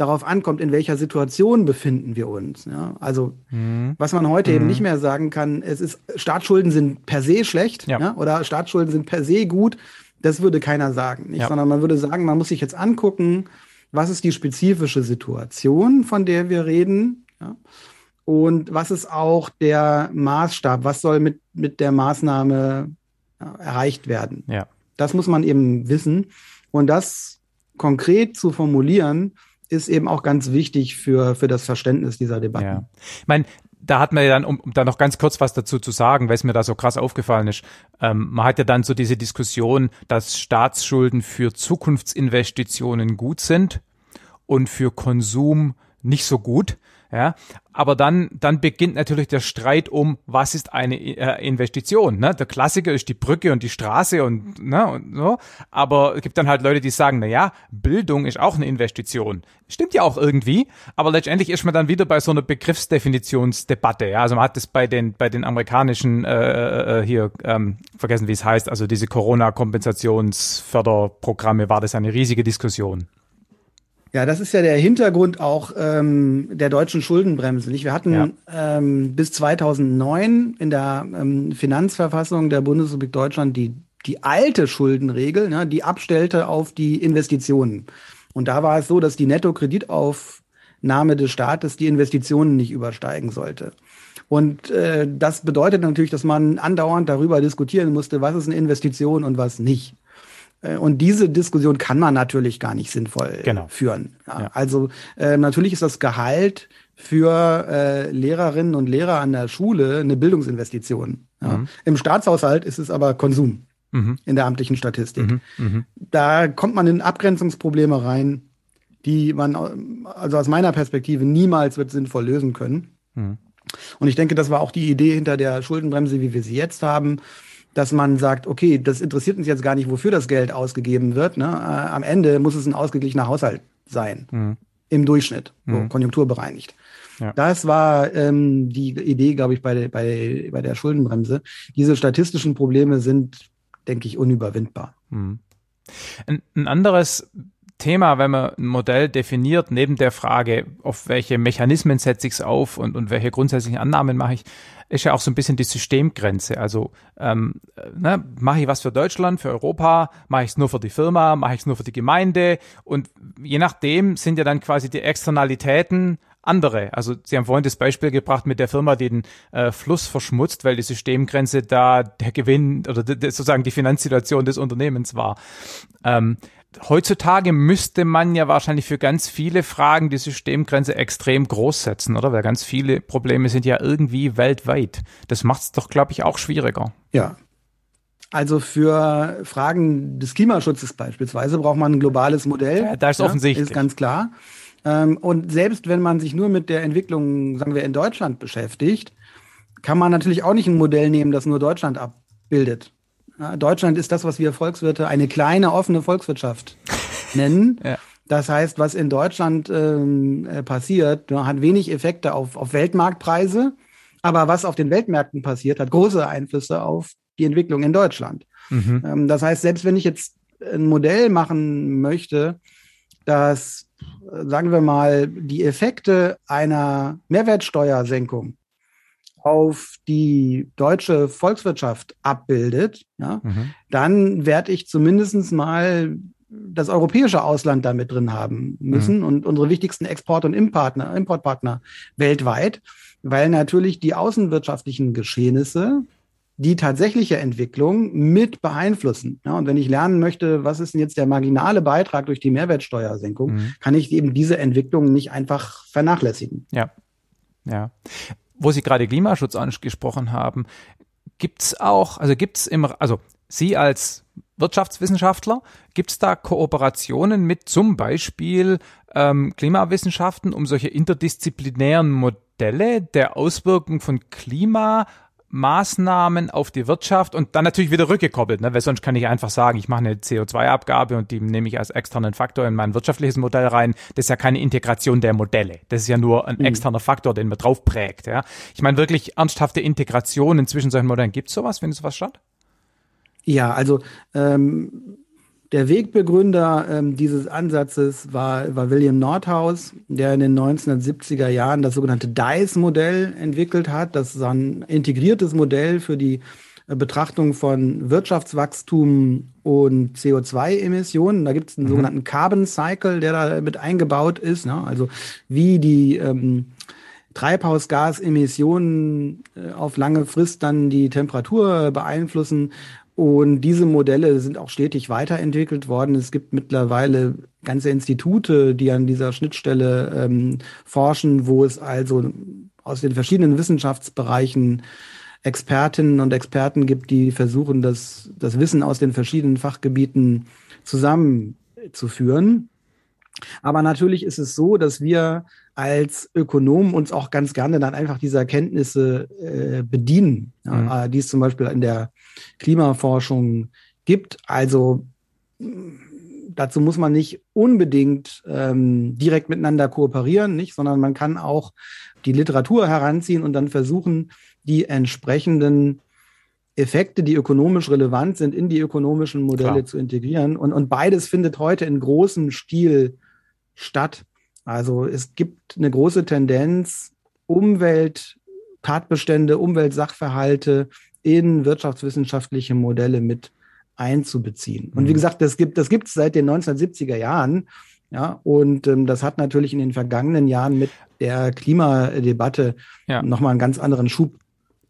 darauf ankommt, in welcher Situation befinden wir uns. Ja? Also mhm. was man heute mhm. eben nicht mehr sagen kann, es ist Staatsschulden sind per se schlecht ja. Ja? oder Staatsschulden sind per se gut. Das würde keiner sagen, sondern man würde sagen, man muss sich jetzt angucken, was ist die spezifische Situation, von der wir reden. Und was ist auch der Maßstab? Was soll mit, mit der Maßnahme erreicht werden? Ja. Das muss man eben wissen. Und das konkret zu formulieren, ist eben auch ganz wichtig für, für das Verständnis dieser Debatte. Ja. Ich meine, da hat man ja dann, um, um da noch ganz kurz was dazu zu sagen, weil es mir da so krass aufgefallen ist, ähm, man hat ja dann so diese Diskussion, dass Staatsschulden für Zukunftsinvestitionen gut sind und für Konsum nicht so gut. Ja, aber dann, dann beginnt natürlich der Streit um, was ist eine äh, Investition. Ne? Der Klassiker ist die Brücke und die Straße und, ne, und so. Aber es gibt dann halt Leute, die sagen, na ja, Bildung ist auch eine Investition. Stimmt ja auch irgendwie, aber letztendlich ist man dann wieder bei so einer Begriffsdefinitionsdebatte. Ja? Also man hat das bei den, bei den amerikanischen äh, äh, äh hier, ähm, vergessen wie es heißt, also diese Corona-Kompensationsförderprogramme war das eine riesige Diskussion. Ja, das ist ja der Hintergrund auch ähm, der deutschen Schuldenbremse. Nicht? Wir hatten ja. ähm, bis 2009 in der ähm, Finanzverfassung der Bundesrepublik Deutschland die, die alte Schuldenregel, ne, die abstellte auf die Investitionen. Und da war es so, dass die Nettokreditaufnahme des Staates die Investitionen nicht übersteigen sollte. Und äh, das bedeutet natürlich, dass man andauernd darüber diskutieren musste, was ist eine Investition und was nicht. Äh, und diese Diskussion kann man natürlich gar nicht sinnvoll genau. führen. Ja. Also äh, natürlich ist das Gehalt für äh, Lehrerinnen und Lehrer an der Schule eine Bildungsinvestition. Ja. Mhm. Im Staatshaushalt ist es aber Konsum mhm. in der amtlichen Statistik. Mhm. mhm. Da kommt man in Abgrenzungsprobleme rein, die man also aus meiner Perspektive niemals wird sinnvoll lösen können. Mhm. Und ich denke, das war auch die Idee hinter der Schuldenbremse, wie wir sie jetzt haben dass man sagt, okay, das interessiert uns jetzt gar nicht, wofür das Geld ausgegeben wird. Ne? Äh, am Ende muss es ein ausgeglichener Haushalt sein, mhm. im Durchschnitt, so, mhm. konjunkturbereinigt. Ja. Das war ähm, die Idee, glaube ich, bei, bei, bei der Schuldenbremse. Diese statistischen Probleme sind, denke ich, unüberwindbar. Mhm. Ein, ein anderes Thema, wenn man ein Modell definiert, neben der Frage, auf welche Mechanismen setze ich es auf und, und welche grundsätzlichen Annahmen mache ich, ist ja auch so ein bisschen die Systemgrenze. Also ähm, ne, mache ich was für Deutschland, für Europa, mache ich es nur für die Firma, mache ich es nur für die Gemeinde und je nachdem sind ja dann quasi die Externalitäten andere. Also Sie haben vorhin das Beispiel gebracht mit der Firma, die den äh, Fluss verschmutzt, weil die Systemgrenze da der Gewinn oder sozusagen die Finanzsituation des Unternehmens war. Ähm, heutzutage müsste man ja wahrscheinlich für ganz viele Fragen die Systemgrenze extrem groß setzen, oder? Weil ganz viele Probleme sind ja irgendwie weltweit. Das macht es doch, glaube ich, auch schwieriger. Ja. Also für Fragen des Klimaschutzes beispielsweise braucht man ein globales Modell. Ja, da ist ja, offensichtlich. Ist ganz klar. Ähm, und selbst wenn man sich nur mit der Entwicklung, sagen wir, in Deutschland beschäftigt, kann man natürlich auch nicht ein Modell nehmen, das nur Deutschland abbildet. Deutschland ist das, was wir Volkswirte eine kleine offene Volkswirtschaft [LAUGHS] nennen. ja. Das heißt, was in Deutschland ähm, äh, passiert, hat wenig Effekte auf, auf Weltmarktpreise, aber was auf den Weltmärkten passiert, hat große Einflüsse auf die Entwicklung in Deutschland. Mhm. Ähm, das heißt, selbst wenn ich jetzt ein Modell machen möchte, das, äh, sagen wir mal, die Effekte einer Mehrwertsteuersenkung auf die deutsche Volkswirtschaft abbildet, ja, mhm. dann werde ich zumindest mal das europäische Ausland damit drin haben müssen mhm. und unsere wichtigsten Export- und Importpartner, Importpartner weltweit, weil natürlich die außenwirtschaftlichen Geschehnisse die tatsächliche Entwicklung mit beeinflussen. Ja, und wenn ich lernen möchte, was ist denn jetzt der marginale Beitrag durch die Mehrwertsteuersenkung, mhm. kann ich eben diese Entwicklung nicht einfach vernachlässigen. Ja. Ja wo Sie gerade Klimaschutz angesprochen haben, gibt's auch, also gibt's immer, also Sie als Wirtschaftswissenschaftler, gibt's da Kooperationen mit zum Beispiel ähm, Klimawissenschaften, um solche interdisziplinären Modelle der Auswirkung von Klima Maßnahmen auf die Wirtschaft und dann natürlich wieder rückgekoppelt, ne? weil sonst kann ich einfach sagen, ich mache eine CO2-Abgabe und die nehme ich als externen Faktor in mein wirtschaftliches Modell rein. Das ist ja keine Integration der Modelle. Das ist ja nur ein mhm. externer Faktor, den man drauf prägt. Ja? Ich meine, wirklich ernsthafte Integration zwischen solchen Modellen. Gibt es sowas? Findet es was statt? Ja, also ähm, der Wegbegründer ähm, dieses Ansatzes war, war William Nordhaus, der in den 1970er Jahren das sogenannte DICE-Modell entwickelt hat. Das ist ein integriertes Modell für die äh, Betrachtung von Wirtschaftswachstum und CO2-Emissionen. Da gibt es einen mhm. sogenannten Carbon Cycle, der da mit eingebaut ist. Ne? Also wie die ähm, Treibhausgasemissionen äh, auf lange Frist dann die Temperatur beeinflussen und diese Modelle sind auch stetig weiterentwickelt worden. Es gibt mittlerweile ganze Institute, die an dieser Schnittstelle ähm, forschen, wo es also aus den verschiedenen Wissenschaftsbereichen Expertinnen und Experten gibt, die versuchen, das, das Wissen aus den verschiedenen Fachgebieten zusammenzuführen. Aber natürlich ist es so, dass wir als Ökonomen uns auch ganz gerne dann einfach dieser Kenntnisse äh, bedienen, ja, mhm. Äh, die es zum Beispiel in der Klimaforschung gibt. Also dazu muss man nicht unbedingt ähm, direkt miteinander kooperieren, nicht, sondern man kann auch die Literatur heranziehen und dann versuchen, die entsprechenden Effekte, die ökonomisch relevant sind, in die ökonomischen Modelle Klar. zu integrieren. Und, und beides findet heute in großem Stil statt. Also es gibt eine große Tendenz, Umwelttatbestände, Umweltsachverhalte in wirtschaftswissenschaftliche Modelle mit einzubeziehen. Und wie mhm. gesagt, das gibt das gibt es seit den 1970er Jahren. Ja, und ähm, das hat natürlich in den vergangenen Jahren mit der Klimadebatte ja. nochmal einen ganz anderen Schub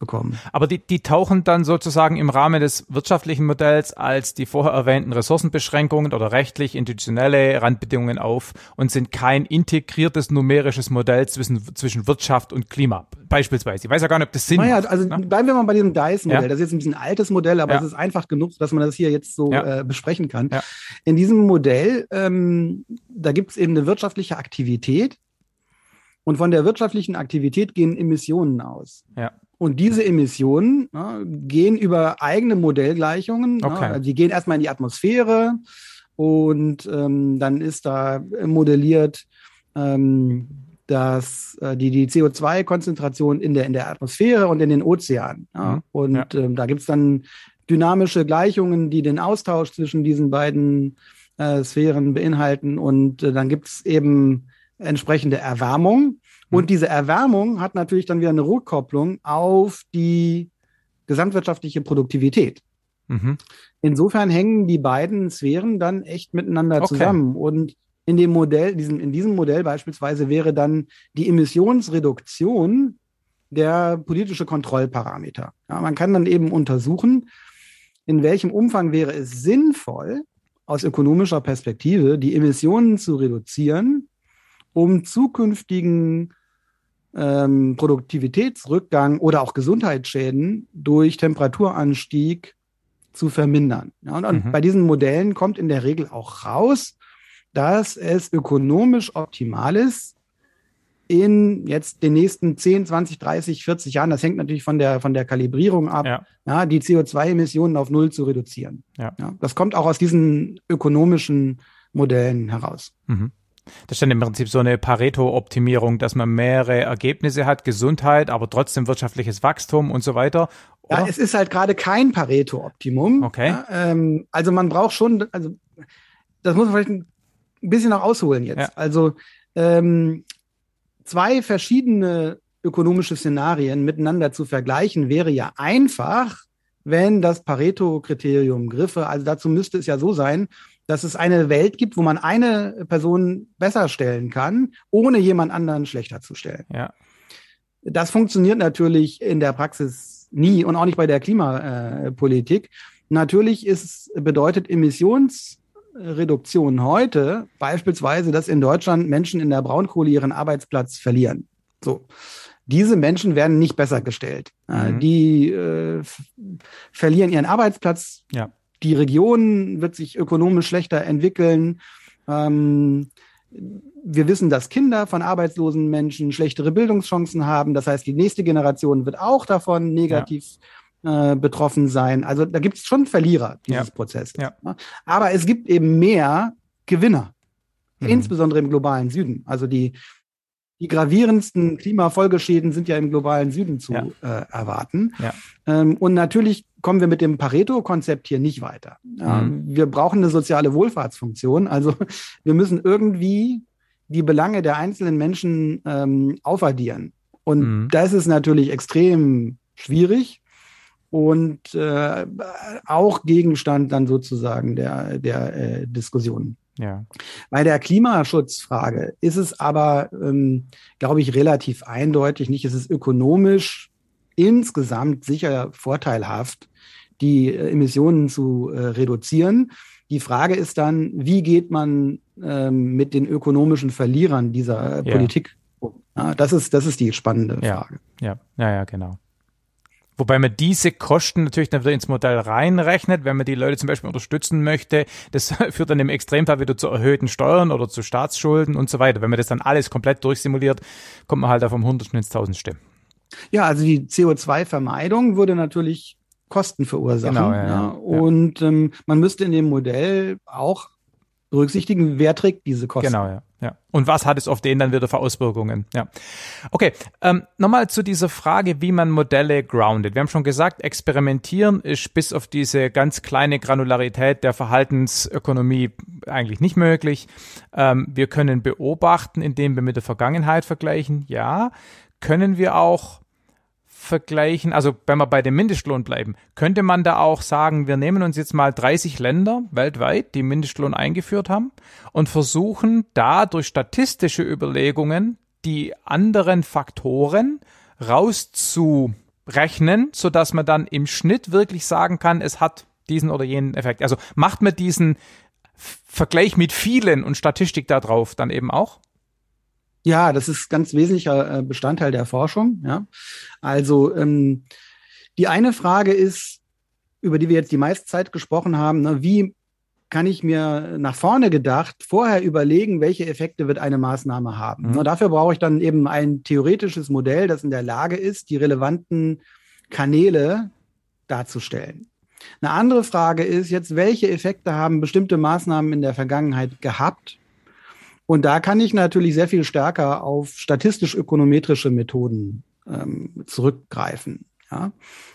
bekommen. Aber die, die tauchen dann sozusagen im Rahmen des wirtschaftlichen Modells als die vorher erwähnten Ressourcenbeschränkungen oder rechtlich institutionelle Randbedingungen auf und sind kein integriertes numerisches Modell zwischen, zwischen Wirtschaft und Klima. Beispielsweise. Ich weiß ja gar nicht, ob das Sinn naja, macht. Also ne? bleiben wir mal bei diesem DICE-Modell. Ja. Das ist jetzt ein bisschen altes Modell, aber ja. es ist einfach genug, dass man das hier jetzt so ja. äh, besprechen kann. In diesem Modell, ähm, da gibt es eben eine wirtschaftliche Aktivität, und von der wirtschaftlichen Aktivität gehen Emissionen aus. Ja. Und diese Emissionen ne, gehen über eigene Modellgleichungen. Ne, okay. Ne, die gehen erstmal in die Atmosphäre und ähm, dann ist da modelliert, ähm, dass äh, die, die CO2-Konzentration in der, in der Atmosphäre und in den Ozeanen. Ja? Mhm. Und ja. ähm, da gibt's dann dynamische Gleichungen, die den Austausch zwischen diesen beiden äh, Sphären beinhalten. Und äh, dann gibt's eben entsprechende Erwärmung. Und mhm. diese Erwärmung hat natürlich dann wieder eine Rückkopplung auf die gesamtwirtschaftliche Produktivität. Mhm. Insofern hängen die beiden Sphären dann echt miteinander okay. zusammen. Und in dem Modell, diesem, in diesem Modell beispielsweise wäre dann die Emissionsreduktion der politische Kontrollparameter. Ja, man kann dann eben untersuchen, in welchem Umfang wäre es sinnvoll, aus ökonomischer Perspektive die Emissionen zu reduzieren, um zukünftigen ähm, Produktivitätsrückgang oder auch Gesundheitsschäden durch Temperaturanstieg zu vermindern. Ja, und, und mhm. bei diesen Modellen kommt in der Regel auch raus, dass es ökonomisch optimal ist, in jetzt den nächsten 10, 20, 30, 40 Jahren, das hängt natürlich von der, von der Kalibrierung ab, ja. ja die CO2-Emissionen auf Null zu reduzieren. Ja. das kommt auch aus diesen ökonomischen Modellen heraus. Mhm. Das ist dann im Prinzip so eine Pareto-Optimierung, dass man mehrere Ergebnisse hat, Gesundheit, aber trotzdem wirtschaftliches Wachstum und so weiter. Oder? Ja, es ist halt gerade kein Pareto-Optimum. Okay. Ja, ähm, also man braucht schon, also das muss man vielleicht ein bisschen noch ausholen jetzt. Ja. Also ähm, zwei verschiedene ökonomische Szenarien miteinander zu vergleichen, wäre ja einfach, wenn das Pareto-Kriterium griffe. Also dazu müsste es ja so sein, dass es eine Welt gibt, wo man eine Person besser stellen kann, ohne jemand anderen schlechter zu stellen. Ja. Das funktioniert natürlich in der Praxis nie und auch nicht bei der Klimapolitik. Natürlich ist, bedeutet Emissionsreduktion heute beispielsweise, dass in Deutschland Menschen in der Braunkohle ihren Arbeitsplatz verlieren. So. Diese Menschen werden nicht besser gestellt. Mhm. Die äh, verlieren ihren Arbeitsplatz, ja die Region wird sich ökonomisch schlechter entwickeln. Ähm, wir wissen, dass Kinder von arbeitslosen Menschen schlechtere Bildungschancen haben. Das heißt, die nächste Generation wird auch davon negativ ja. äh, betroffen sein. Also da gibt es schon Verlierer dieses ja. Prozesses. Ja. Aber es gibt eben mehr Gewinner, mhm. insbesondere im globalen Süden. Also die die gravierendsten Klimafolgeschäden sind ja im globalen Süden zu ja. äh, erwarten. Ja. Ähm, und natürlich kommen wir mit dem Pareto-Konzept hier nicht weiter. Mhm. wir brauchen eine soziale Wohlfahrtsfunktion. Also [LAUGHS] wir müssen irgendwie die Belange der einzelnen Menschen ähm, aufaddieren. Und mhm. das ist natürlich extrem schwierig und äh, auch Gegenstand dann sozusagen der, der äh, Diskussion. Ja. Bei der Klimaschutzfrage ist es aber, ähm, glaube ich, relativ eindeutig nicht. Es ist ökonomisch insgesamt sicher vorteilhaft, die äh, Emissionen zu äh, reduzieren. Die Frage ist dann, wie geht man ähm, mit den ökonomischen Verlierern dieser äh, ja. Politik um? Ja, das ist, das ist die spannende Frage. Ja, ja, ja, genau. Wobei man diese Kosten natürlich dann wieder ins Modell reinrechnet, wenn man die Leute zum Beispiel unterstützen möchte. Das [LAUGHS] führt dann im Extremfall wieder zu erhöhten Steuern oder zu Staatsschulden und so weiter. Wenn man das dann alles komplett durchsimuliert, kommt man halt da vom Hundertsten ins Tausendste. Ja, also die CO2-Vermeidung würde natürlich Kosten verursachen. Genau, ja, ja. Und ähm, man müsste in dem Modell auch berücksichtigen, wer trägt diese Kosten. Genau, ja. ja. Und was hat es auf den dann wieder für Auswirkungen? Ja. Okay, ähm, nochmal zu dieser Frage, wie man Modelle groundet. Wir haben schon gesagt, experimentieren ist bis auf diese ganz kleine Granularität der Verhaltensökonomie eigentlich nicht möglich. Ähm, wir können beobachten, indem wir mit der Vergangenheit vergleichen. Ja. Können wir auch vergleichen, also wenn wir bei dem Mindestlohn bleiben, könnte man da auch sagen, wir nehmen uns jetzt mal 30 Länder weltweit, die Mindestlohn eingeführt haben und versuchen da durch statistische Überlegungen die anderen Faktoren rauszurechnen, sodass man dann im Schnitt wirklich sagen kann, es hat diesen oder jenen Effekt. Also macht man diesen Vergleich mit vielen und Statistik da drauf dann eben auch? Ja, das ist ganz wesentlicher äh, Bestandteil der Forschung. Ja. Also ähm, die eine Frage ist, über die wir jetzt die meiste Zeit gesprochen haben, ne, wie kann ich mir nach vorne gedacht vorher überlegen, welche Effekte wird eine Maßnahme haben. Mhm. dafür brauche ich dann eben ein theoretisches Modell, das in der Lage ist, die relevanten Kanäle darzustellen. Eine andere Frage ist jetzt, welche Effekte haben bestimmte Maßnahmen in der Vergangenheit gehabt und da kann ich natürlich sehr viel stärker auf statistisch-ökonometrische Methoden ähm, zurückgreifen. Ja.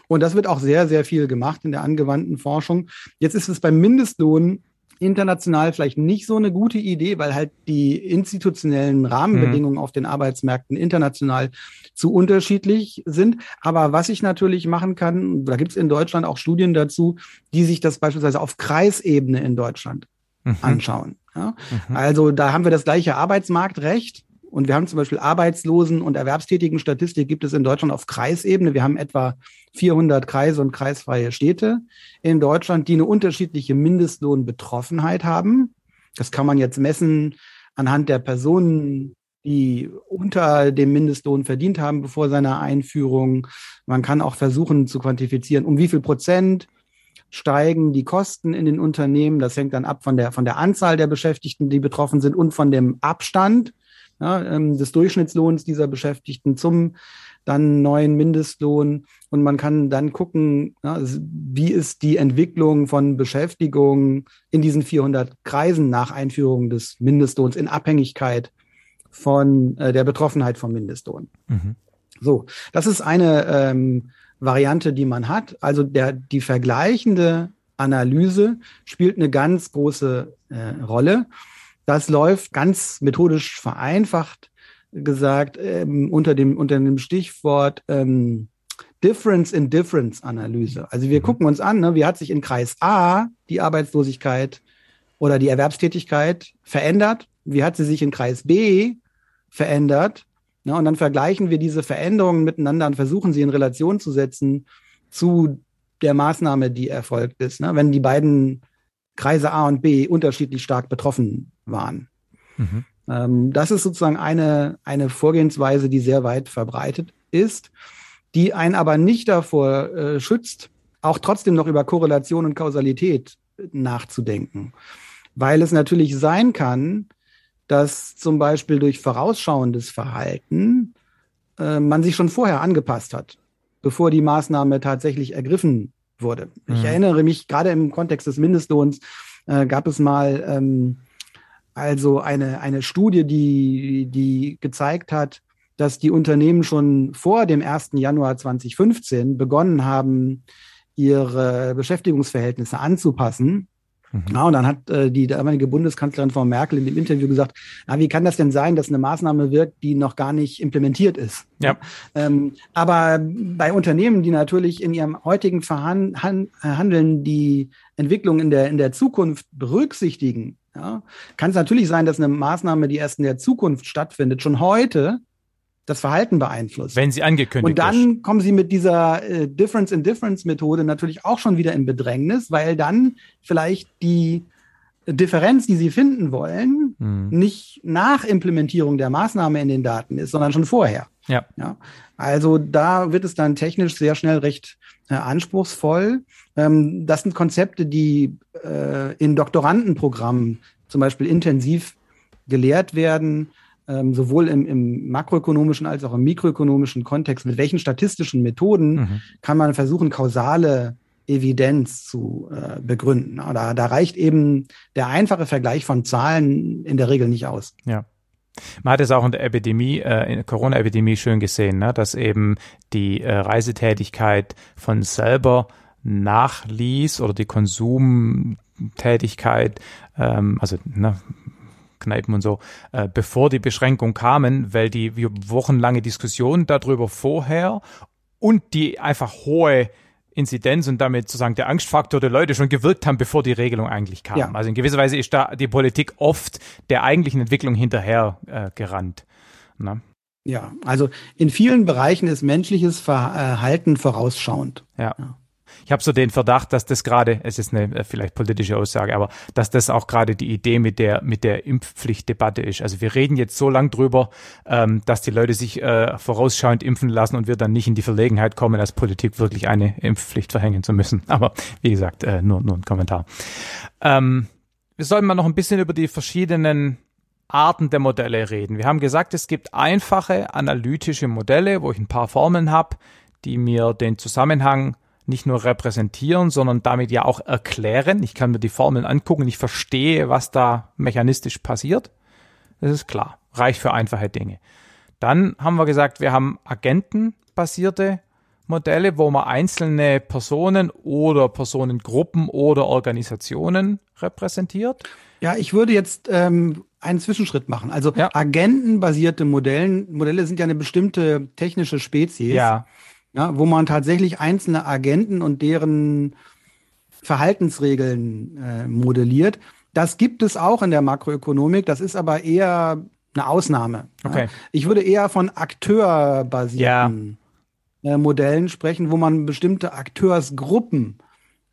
Und das wird auch sehr, sehr viel gemacht in der angewandten Forschung. Jetzt ist es beim Mindestlohn international vielleicht nicht so eine gute Idee, weil halt die institutionellen Rahmenbedingungen mhm. auf den Arbeitsmärkten international zu unterschiedlich sind. Aber was ich natürlich machen kann, da gibt es in Deutschland auch Studien dazu, die sich das beispielsweise auf Kreisebene in Deutschland mhm. anschauen. Ja? Mhm. Also da haben wir das gleiche Arbeitsmarktrecht. Und wir haben zum Beispiel Arbeitslosen- und erwerbstätigen Statistik gibt es in Deutschland auf Kreisebene. Wir haben etwa 400 Kreise und kreisfreie Städte in Deutschland, die eine unterschiedliche Mindestlohnbetroffenheit haben. Das kann man jetzt messen anhand der Personen, die unter dem Mindestlohn verdient haben bevor seiner Einführung. Man kann auch versuchen zu quantifizieren, um wie viel Prozent steigen die Kosten in den Unternehmen. Das hängt dann ab von der, von der Anzahl der Beschäftigten, die betroffen sind und von dem Abstand ja, ähm, des Durchschnittslohns dieser Beschäftigten zum dann neuen Mindestlohn. Und man kann dann gucken, ja, wie ist die Entwicklung von Beschäftigung in diesen 400 Kreisen nach Einführung des Mindestlohns in Abhängigkeit von äh, der Betroffenheit vom Mindestlohn. Mhm. So, das ist eine ähm, Variante, die man hat. Also der, die vergleichende Analyse spielt eine ganz große äh, Rolle. Das läuft ganz methodisch vereinfacht gesagt ähm, unter dem unter dem Stichwort ähm, Difference in Difference Analyse. Also wir mhm. gucken uns an, ne, wie hat sich in Kreis A die Arbeitslosigkeit oder die Erwerbstätigkeit verändert? Wie hat sie sich in Kreis B verändert? Ja, und dann vergleichen wir diese Veränderungen miteinander und versuchen sie in Relation zu setzen zu der Maßnahme, die erfolgt ist. Ne? Wenn die beiden Kreise A und B unterschiedlich stark betroffen waren. Mhm. Ähm, das ist sozusagen eine, eine Vorgehensweise, die sehr weit verbreitet ist, die einen aber nicht davor äh, schützt, auch trotzdem noch über Korrelation und Kausalität nachzudenken. Weil es natürlich sein kann, dass zum Beispiel durch vorausschauendes Verhalten äh, man sich schon vorher angepasst hat, bevor die Maßnahme tatsächlich ergriffen wurde. Mhm. Ich erinnere mich gerade im Kontext des Mindestlohns äh, gab es mal ähm, also eine, eine Studie, die, die gezeigt hat, dass die Unternehmen schon vor dem 1. Januar 2015 begonnen haben, ihre Beschäftigungsverhältnisse anzupassen Mhm. Ja, und dann hat äh, die damalige Bundeskanzlerin Frau Merkel in dem Interview gesagt, na, wie kann das denn sein, dass eine Maßnahme wirkt, die noch gar nicht implementiert ist? Ja. Ähm, aber bei Unternehmen, die natürlich in ihrem heutigen Verhandeln die Entwicklung in der, in der Zukunft berücksichtigen, ja, kann es natürlich sein, dass eine Maßnahme, die erst in der Zukunft stattfindet, schon heute das Verhalten beeinflusst. Wenn sie angekündigt Und dann ist. kommen sie mit dieser äh, Difference in Difference Methode natürlich auch schon wieder in Bedrängnis, weil dann vielleicht die Differenz, die sie finden wollen, hm. nicht nach Implementierung der Maßnahme in den Daten ist, sondern schon vorher. Ja. ja. Also da wird es dann technisch sehr schnell recht äh, anspruchsvoll. Ähm, das sind Konzepte, die äh, in Doktorandenprogrammen zum Beispiel intensiv gelehrt werden, ähm, sowohl im, im, makroökonomischen als auch im mikroökonomischen Kontext. Mit welchen statistischen Methoden mhm. kann man versuchen, kausale Evidenz zu äh, begründen? Da, da reicht eben der einfache Vergleich von Zahlen in der Regel nicht aus. Ja. Man hat es auch in der Epidemie, äh, in der Corona-Epidemie schön gesehen, ne, dass eben die äh, Reisetätigkeit von selber nachließ oder die Konsumtätigkeit, ähm, also ne, Kneipen und so, äh, bevor die Beschränkungen kamen, weil die wochenlange Diskussion darüber vorher und die einfach hohe Inzidenz und damit sozusagen der Angstfaktor der Leute schon gewirkt haben, bevor die Regelung eigentlich kam. Ja. Also in gewisser Weise ist da die Politik oft der eigentlichen Entwicklung hinterher äh, gerannt. Na? Ja, also in vielen Bereichen ist menschliches Verhalten vorausschauend. ja. ja. Ich habe so den Verdacht, dass das gerade, es ist eine äh, vielleicht politische Aussage, aber dass das auch gerade die Idee mit der mit der Impfpflichtdebatte ist. Also wir reden jetzt so lang drüber, ähm, dass die Leute sich äh, vorausschauend impfen lassen und wir dann nicht in die Verlegenheit kommen, als Politik wirklich eine Impfpflicht verhängen zu müssen. [LAUGHS] Aber wie gesagt, äh, nur nur ein Kommentar. Ähm, wir sollten mal noch ein bisschen über die verschiedenen Arten der Modelle reden. Wir haben gesagt, es gibt einfache analytische Modelle, wo ich ein paar Formeln habe, die mir den Zusammenhang nicht nur repräsentieren, sondern damit ja auch erklären. Ich kann mir die Formeln angucken, ich verstehe, was da mechanistisch passiert. Das ist klar, reicht für einfache Dinge. Dann haben wir gesagt, wir haben agentenbasierte Modelle, wo man einzelne Personen oder Personengruppen oder Organisationen repräsentiert. Ja, ich würde jetzt ähm, einen Zwischenschritt machen. Also ja. agentenbasierte Modellen, Modelle sind ja eine bestimmte technische Spezies. Ja ja, wo man tatsächlich einzelne Agenten und deren Verhaltensregeln äh, modelliert. Das gibt es auch in der Makroökonomik, das ist aber eher eine Ausnahme. Okay. Ja. Ich würde eher von akteurbasierten ja. äh, Modellen sprechen, wo man bestimmte Akteursgruppen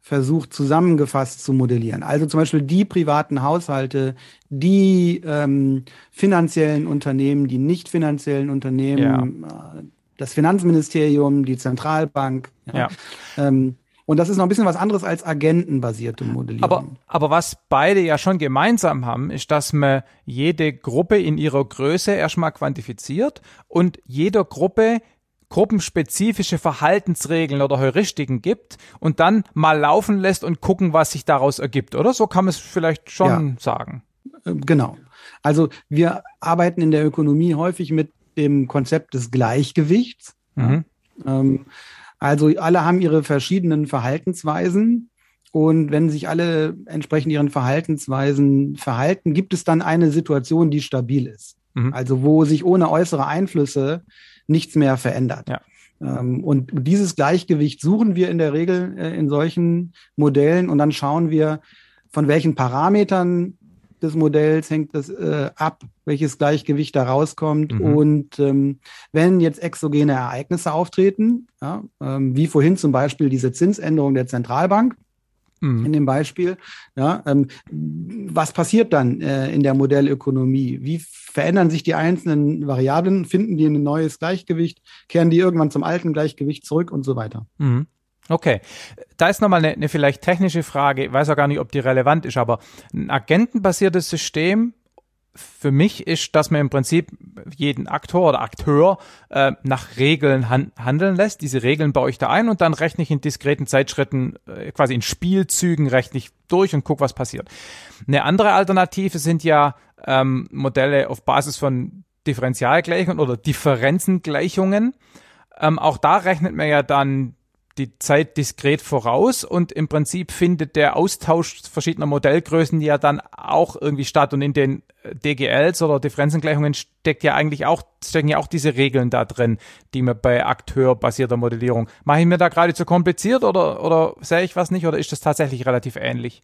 versucht zusammengefasst zu modellieren. Also zum Beispiel die privaten Haushalte, die ähm, finanziellen Unternehmen, die nicht finanziellen Unternehmen, ja. äh, das Finanzministerium, die Zentralbank. Ja. ja. Ähm, und das ist noch ein bisschen was anderes als agentenbasierte Modellierung. Aber, aber was beide ja schon gemeinsam haben, ist, dass man jede Gruppe in ihrer Größe erstmal quantifiziert und jeder Gruppe gruppenspezifische Verhaltensregeln oder Heuristiken gibt und dann mal laufen lässt und gucken, was sich daraus ergibt, oder? So kann man es vielleicht schon ja. sagen. Äh, genau. Also wir arbeiten in der Ökonomie häufig mit dem Konzept des Gleichgewichts. Mhm. Ähm, also alle haben ihre verschiedenen Verhaltensweisen. Und wenn sich alle entsprechend ihren Verhaltensweisen verhalten, gibt es dann eine Situation, die stabil ist. Mhm. Also wo sich ohne äußere Einflüsse nichts mehr verändert. Ja. Ähm, und dieses Gleichgewicht suchen wir in der Regel äh, in solchen Modellen und dann schauen wir, von welchen Parametern des Modells hängt das äh, ab, welches Gleichgewicht da rauskommt. Mhm. Und ähm, wenn jetzt exogene Ereignisse auftreten, ja, ähm, wie vorhin zum Beispiel diese Zinsänderung der Zentralbank, mhm. in dem Beispiel. Ja, ähm, was passiert dann äh, in der Modellökonomie? Wie verändern sich die einzelnen Variablen? Finden die ein neues Gleichgewicht? Kehren die irgendwann zum alten Gleichgewicht zurück und so weiter? Mhm. Okay, da ist nochmal eine, eine vielleicht technische Frage, ich weiß auch gar nicht, ob die relevant ist, aber ein agentenbasiertes System für mich ist, dass man im Prinzip jeden Aktor oder Akteur äh, nach Regeln han handeln lässt. Diese Regeln baue ich da ein und dann rechne ich in diskreten Zeitschritten, äh, quasi in Spielzügen rechne ich durch und gucke, was passiert. Eine andere Alternative sind ja ähm, Modelle auf Basis von Differentialgleichungen oder Differenzengleichungen. Ähm, auch da rechnet man ja dann die Zeit diskret voraus und im Prinzip findet der Austausch verschiedener Modellgrößen ja dann auch irgendwie statt und in den äh, DGLs oder Differenzengleichungen steckt ja eigentlich auch, stecken ja auch diese Regeln da drin, die man bei akteurbasierter Modellierung. Mache ich mir da gerade zu kompliziert oder, oder sehe ich was nicht oder ist das tatsächlich relativ ähnlich?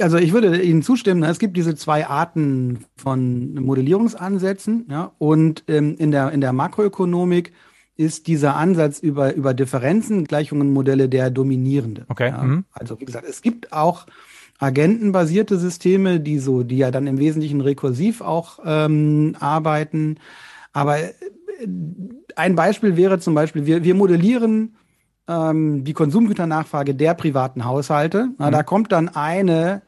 Also ich würde Ihnen zustimmen. Es gibt diese zwei Arten von Modellierungsansätzen, ja, und ähm, in der in der Makroökonomik ist dieser Ansatz über, über Differenzen, Gleichungen, Modelle der dominierende. Okay. Ja, mhm. Also wie gesagt, es gibt auch agentenbasierte Systeme, die so, die ja dann im Wesentlichen rekursiv auch ähm, arbeiten. Aber ein Beispiel wäre zum Beispiel, wir, wir modellieren ähm, die Konsumgüternachfrage der privaten Haushalte. Na, mhm. Da kommt dann eine,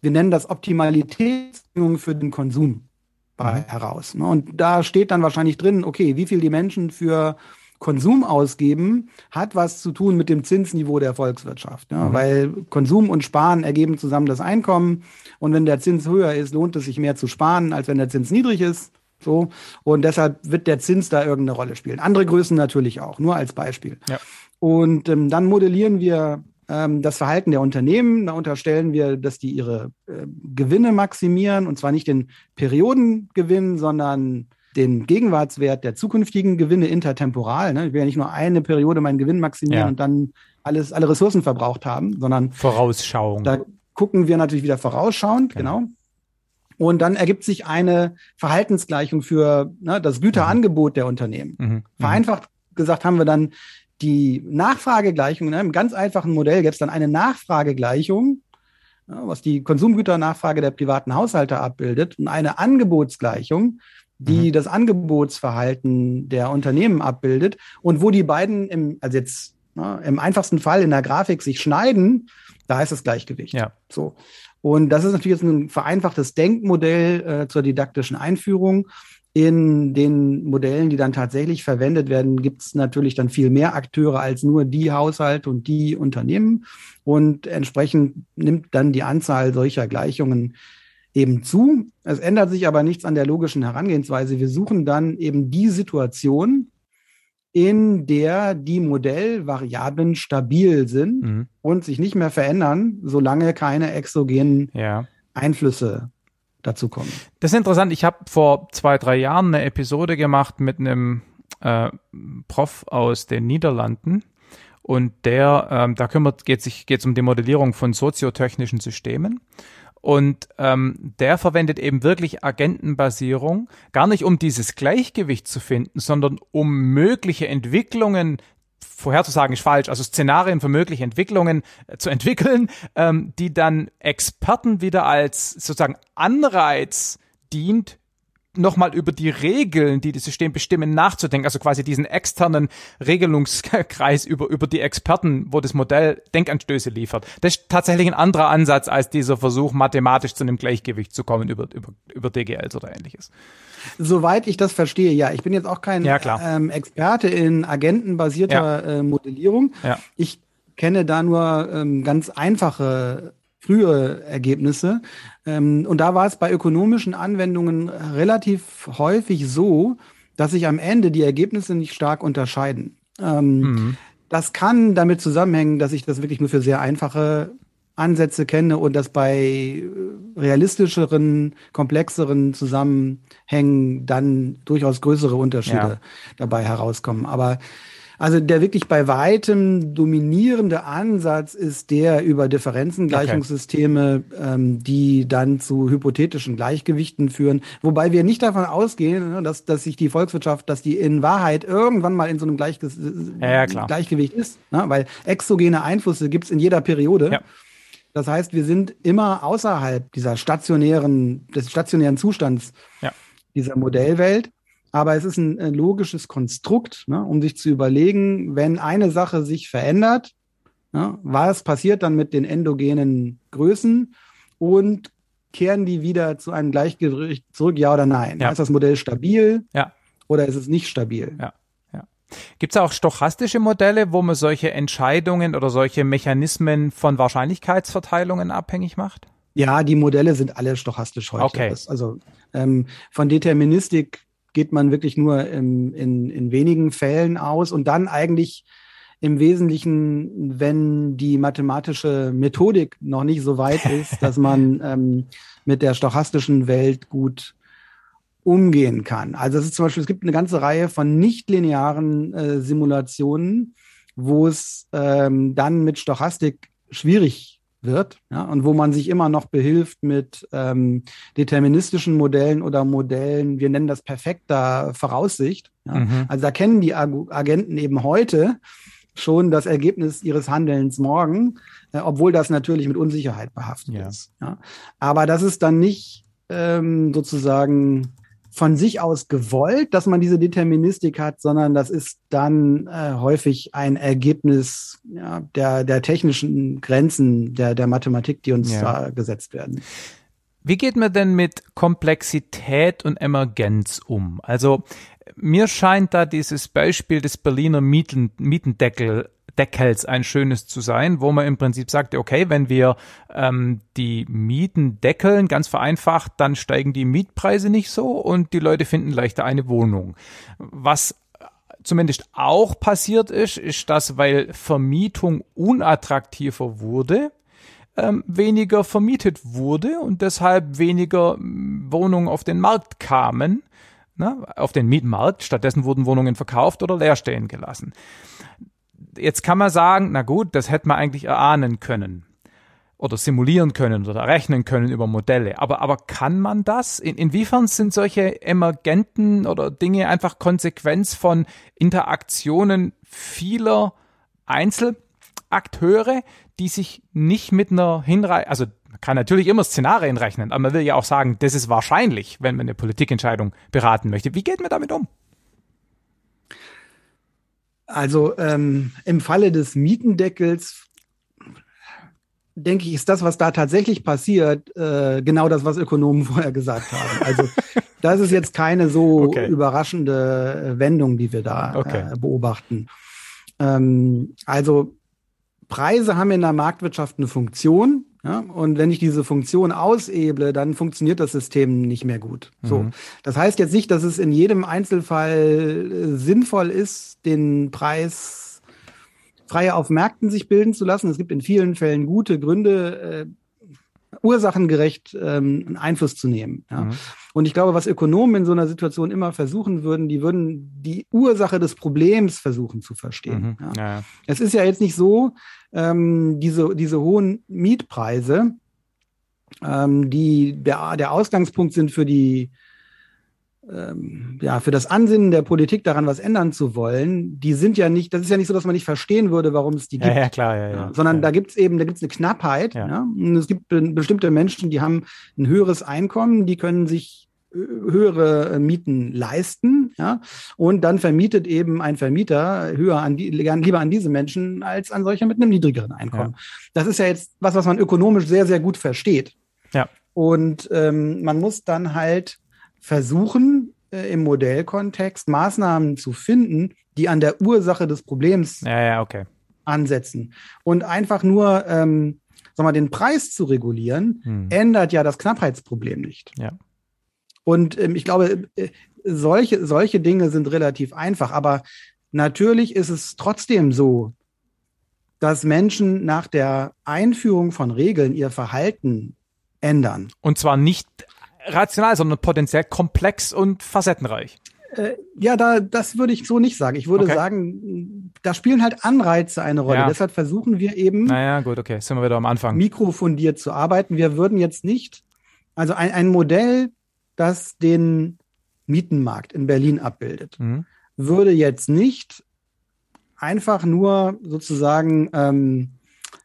wir nennen das Optimalitätsbedingung für den Konsum bei, mhm. heraus. Ne? Und da steht dann wahrscheinlich drin, okay, wie viel die Menschen für Konsum ausgeben, hat was zu tun mit dem Zinsniveau der Volkswirtschaft. Ja? Mhm. Weil Konsum und Sparen ergeben zusammen das Einkommen. Und wenn der Zins höher ist, lohnt es sich mehr zu sparen, als wenn der Zins niedrig ist. So. Und deshalb wird der Zins da irgendeine Rolle spielen. Andere Größen natürlich auch, nur als Beispiel. Ja. Und ähm, dann modellieren wir ähm, das Verhalten der Unternehmen. Da unterstellen wir, dass die ihre äh, Gewinne maximieren und zwar nicht den Periodengewinn, sondern den Gegenwartswert der zukünftigen Gewinne intertemporal. Ne? Ich will ja nicht nur eine Periode meinen Gewinn maximieren ja. und dann alles, alle Ressourcen verbraucht haben, sondern Vorausschauung. Da gucken wir natürlich wieder vorausschauend, genau. genau. Und dann ergibt sich eine Verhaltensgleichung für ne, das Güterangebot mhm. der Unternehmen. Mhm. mhm. Vereinfacht gesagt haben wir dann die Nachfragegleichung. Ne? Im ganz einfachen Modell gäbe es dann eine Nachfragegleichung, ja, was die Konsumgüternachfrage der privaten Haushalte abbildet, und eine Angebotsgleichung, die mhm. das Angebotsverhalten der Unternehmen abbildet und wo die beiden im, also jetzt ne, im einfachsten Fall in der Grafik sich schneiden, da ist das Gleichgewicht. Ja. So. Und das ist natürlich jetzt ein vereinfachtes Denkmodell äh, zur didaktischen Einführung. In den Modellen, die dann tatsächlich verwendet werden, gibt es natürlich dann viel mehr Akteure als nur die Haushalte und die Unternehmen. Und entsprechend nimmt dann die Anzahl solcher Gleichungen eben zu. Es ändert sich aber nichts an der logischen Herangehensweise. Wir suchen dann eben die Situation, in der die Modellvariablen stabil sind mhm. und sich nicht mehr verändern, solange keine exogenen ja. Einflüsse dazu kommen. Das ist interessant. Ich habe vor zwei, drei Jahren eine Episode gemacht mit einem äh, Prof aus den Niederlanden. Und der, ähm, da kümmert, geht sich, geht es um die Modellierung von soziotechnischen Systemen. Und ähm, der verwendet eben wirklich Agentenbasierung, gar nicht um dieses Gleichgewicht zu finden, sondern um mögliche Entwicklungen vorherzusagen ist falsch, also Szenarien für mögliche Entwicklungen äh, zu entwickeln, ähm, die dann Experten wieder als sozusagen Anreiz dient, nochmal über die Regeln, die das System bestimmen, nachzudenken. Also quasi diesen externen Regelungskreis über, über die Experten, wo das Modell Denkanstöße liefert. Das ist tatsächlich ein anderer Ansatz als dieser Versuch, mathematisch zu einem Gleichgewicht zu kommen über, über, über DGLs oder ähnliches. Soweit ich das verstehe, ja. Ich bin jetzt auch kein ja, ähm, Experte in agentenbasierter ja. äh, Modellierung. Ja. Ich kenne da nur ähm, ganz einfache frühe Ergebnisse. Ähm, und da war es bei ökonomischen Anwendungen relativ häufig so, dass sich am Ende die Ergebnisse nicht stark unterscheiden. Ähm, mhm. Das kann damit zusammenhängen, dass ich das wirklich nur für sehr einfache Ansätze kenne und dass bei realistischeren, komplexeren Zusammenhängen dann durchaus größere Unterschiede ja. dabei herauskommen. Aber also der wirklich bei weitem dominierende Ansatz ist der über Differenzengleichungssysteme, okay. ähm, die dann zu hypothetischen Gleichgewichten führen. Wobei wir nicht davon ausgehen, ne, dass, dass sich die Volkswirtschaft, dass die in Wahrheit irgendwann mal in so einem Gleichge ja, ja, Gleichgewicht ist. Ne? Weil exogene Einflüsse gibt's in jeder Periode. Ja. Das heißt, wir sind immer außerhalb dieser stationären, des stationären Zustands ja. dieser Modellwelt. Aber es ist ein, ein logisches Konstrukt, ne, um sich zu überlegen, wenn eine Sache sich verändert, ne, was passiert dann mit den endogenen Größen und kehren die wieder zu einem Gleichgewicht zurück, ja oder nein? Ja. Ist das Modell stabil ja. oder ist es nicht stabil? Ja. Gibt es auch stochastische Modelle, wo man solche Entscheidungen oder solche Mechanismen von Wahrscheinlichkeitsverteilungen abhängig macht? Ja, die Modelle sind alle stochastisch heute. Okay. Das, also ähm, von Deterministik geht man wirklich nur in, in, in wenigen Fällen aus und dann eigentlich im Wesentlichen, wenn die mathematische Methodik noch nicht so weit [LAUGHS] ist, dass man ähm, mit der stochastischen Welt gut umgehen kann. Also es ist zum Beispiel, es gibt eine ganze Reihe von nichtlinearen äh, Simulationen, wo es ähm, dann mit Stochastik schwierig wird ja, und wo man sich immer noch behilft mit ähm, deterministischen Modellen oder Modellen, wir nennen das perfekter Voraussicht. Ja. Mhm. Also da kennen die Agenten eben heute schon das Ergebnis ihres Handelns morgen, äh, obwohl das natürlich mit Unsicherheit behaftet ja. ist. Ja. Aber das ist dann nicht ähm, sozusagen von sich aus gewollt, dass man diese Deterministik hat, sondern das ist dann äh, häufig ein Ergebnis ja, der, der technischen Grenzen der, der Mathematik, die uns ja. da gesetzt werden. Wie geht man denn mit Komplexität und Emergenz um? Also mir scheint da dieses Beispiel des Berliner Mieten, Mietendeckel Deckels ein schönes zu sein, wo man im Prinzip sagt, okay, wenn wir ähm, die Mieten deckeln, ganz vereinfacht, dann steigen die Mietpreise nicht so und die Leute finden leichter eine Wohnung. Was zumindest auch passiert ist, ist, dass weil Vermietung unattraktiver wurde, ähm, weniger vermietet wurde und deshalb weniger Wohnungen auf den Markt kamen, ne, auf den Mietmarkt. Stattdessen wurden Wohnungen verkauft oder leer stehen gelassen jetzt kann man sagen, na gut, das hätte man eigentlich erahnen können oder simulieren können oder rechnen können über Modelle. Aber, aber kann man das? In, inwiefern sind solche emergenten oder Dinge einfach Konsequenz von Interaktionen vieler Einzelakteure, die sich nicht mit einer Hinreihe, also man kann natürlich immer Szenarien rechnen, aber man will ja auch sagen, das ist wahrscheinlich, wenn man eine Politikentscheidung beraten möchte. Wie geht man damit um? Also ähm, im Falle des Mietendeckels denke ich, ist das, was da tatsächlich passiert, äh, genau das, was Ökonomen [LAUGHS] vorher gesagt haben. Also das ist jetzt keine so okay. überraschende Wendung, die wir da okay. äh, beobachten. Ähm, also Preise haben in der Marktwirtschaft eine Funktion. Ja? Und wenn ich diese Funktion auseble, dann funktioniert das System nicht mehr gut. Mhm. So. Das heißt jetzt nicht, dass es in jedem Einzelfall äh, sinnvoll ist, den Preis freier auf Märkten sich bilden zu lassen. Es gibt in vielen Fällen gute Gründe, äh, ursachengerecht ähm, Einfluss zu nehmen. Ja. Mhm. Und ich glaube, was Ökonomen in so einer Situation immer versuchen würden, die würden die Ursache des Problems versuchen zu verstehen. Mhm. Ja. Ja, es ist ja jetzt nicht so, ähm, diese, diese hohen Mietpreise, ähm, die der, der Ausgangspunkt sind für die ähm, ja, für das Ansinnen der Politik daran was ändern zu wollen, die sind ja nicht, das ist ja nicht so, dass man nicht verstehen würde, warum es die gibt. Ja, ja klar, ja, ja. Sondern ja. da gibt es eben, da gibt es eine Knappheit. Ja. ja. Und es gibt bestimmte Menschen, die haben ein höheres Einkommen, die können sich höhere äh, Mieten leisten, ja, und dann vermietet eben ein Vermieter höher an die, lieber an diese Menschen als an solche mit einem niedrigeren Einkommen. Ja. Das ist ja jetzt was, was man ökonomisch sehr, sehr gut versteht. Ja. Und ähm, man muss dann halt versuchen, äh, im Modellkontext Maßnahmen zu finden, die an der Ursache des Problems ja, ja, okay. ansetzen. Und einfach nur ähm, sag mal, den Preis zu regulieren, hm. ändert ja das Knappheitsproblem nicht. Ja. Und ähm, ich glaube, äh, solche, solche Dinge sind relativ einfach. Aber natürlich ist es trotzdem so, dass Menschen nach der Einführung von Regeln ihr Verhalten ändern. Und zwar nicht rational, sondern potenziell komplex und facettenreich. Äh, ja, da, das würde ich so nicht sagen. Ich würde okay. sagen, da spielen halt Anreize eine Rolle. Ja. Deshalb versuchen wir eben, naja, gut, okay, sind wir wieder am Anfang. Mikrofundiert zu arbeiten. Wir würden jetzt nicht, also ein, ein Modell, das den Mietenmarkt in Berlin abbildet, mhm. würde jetzt nicht einfach nur sozusagen ähm,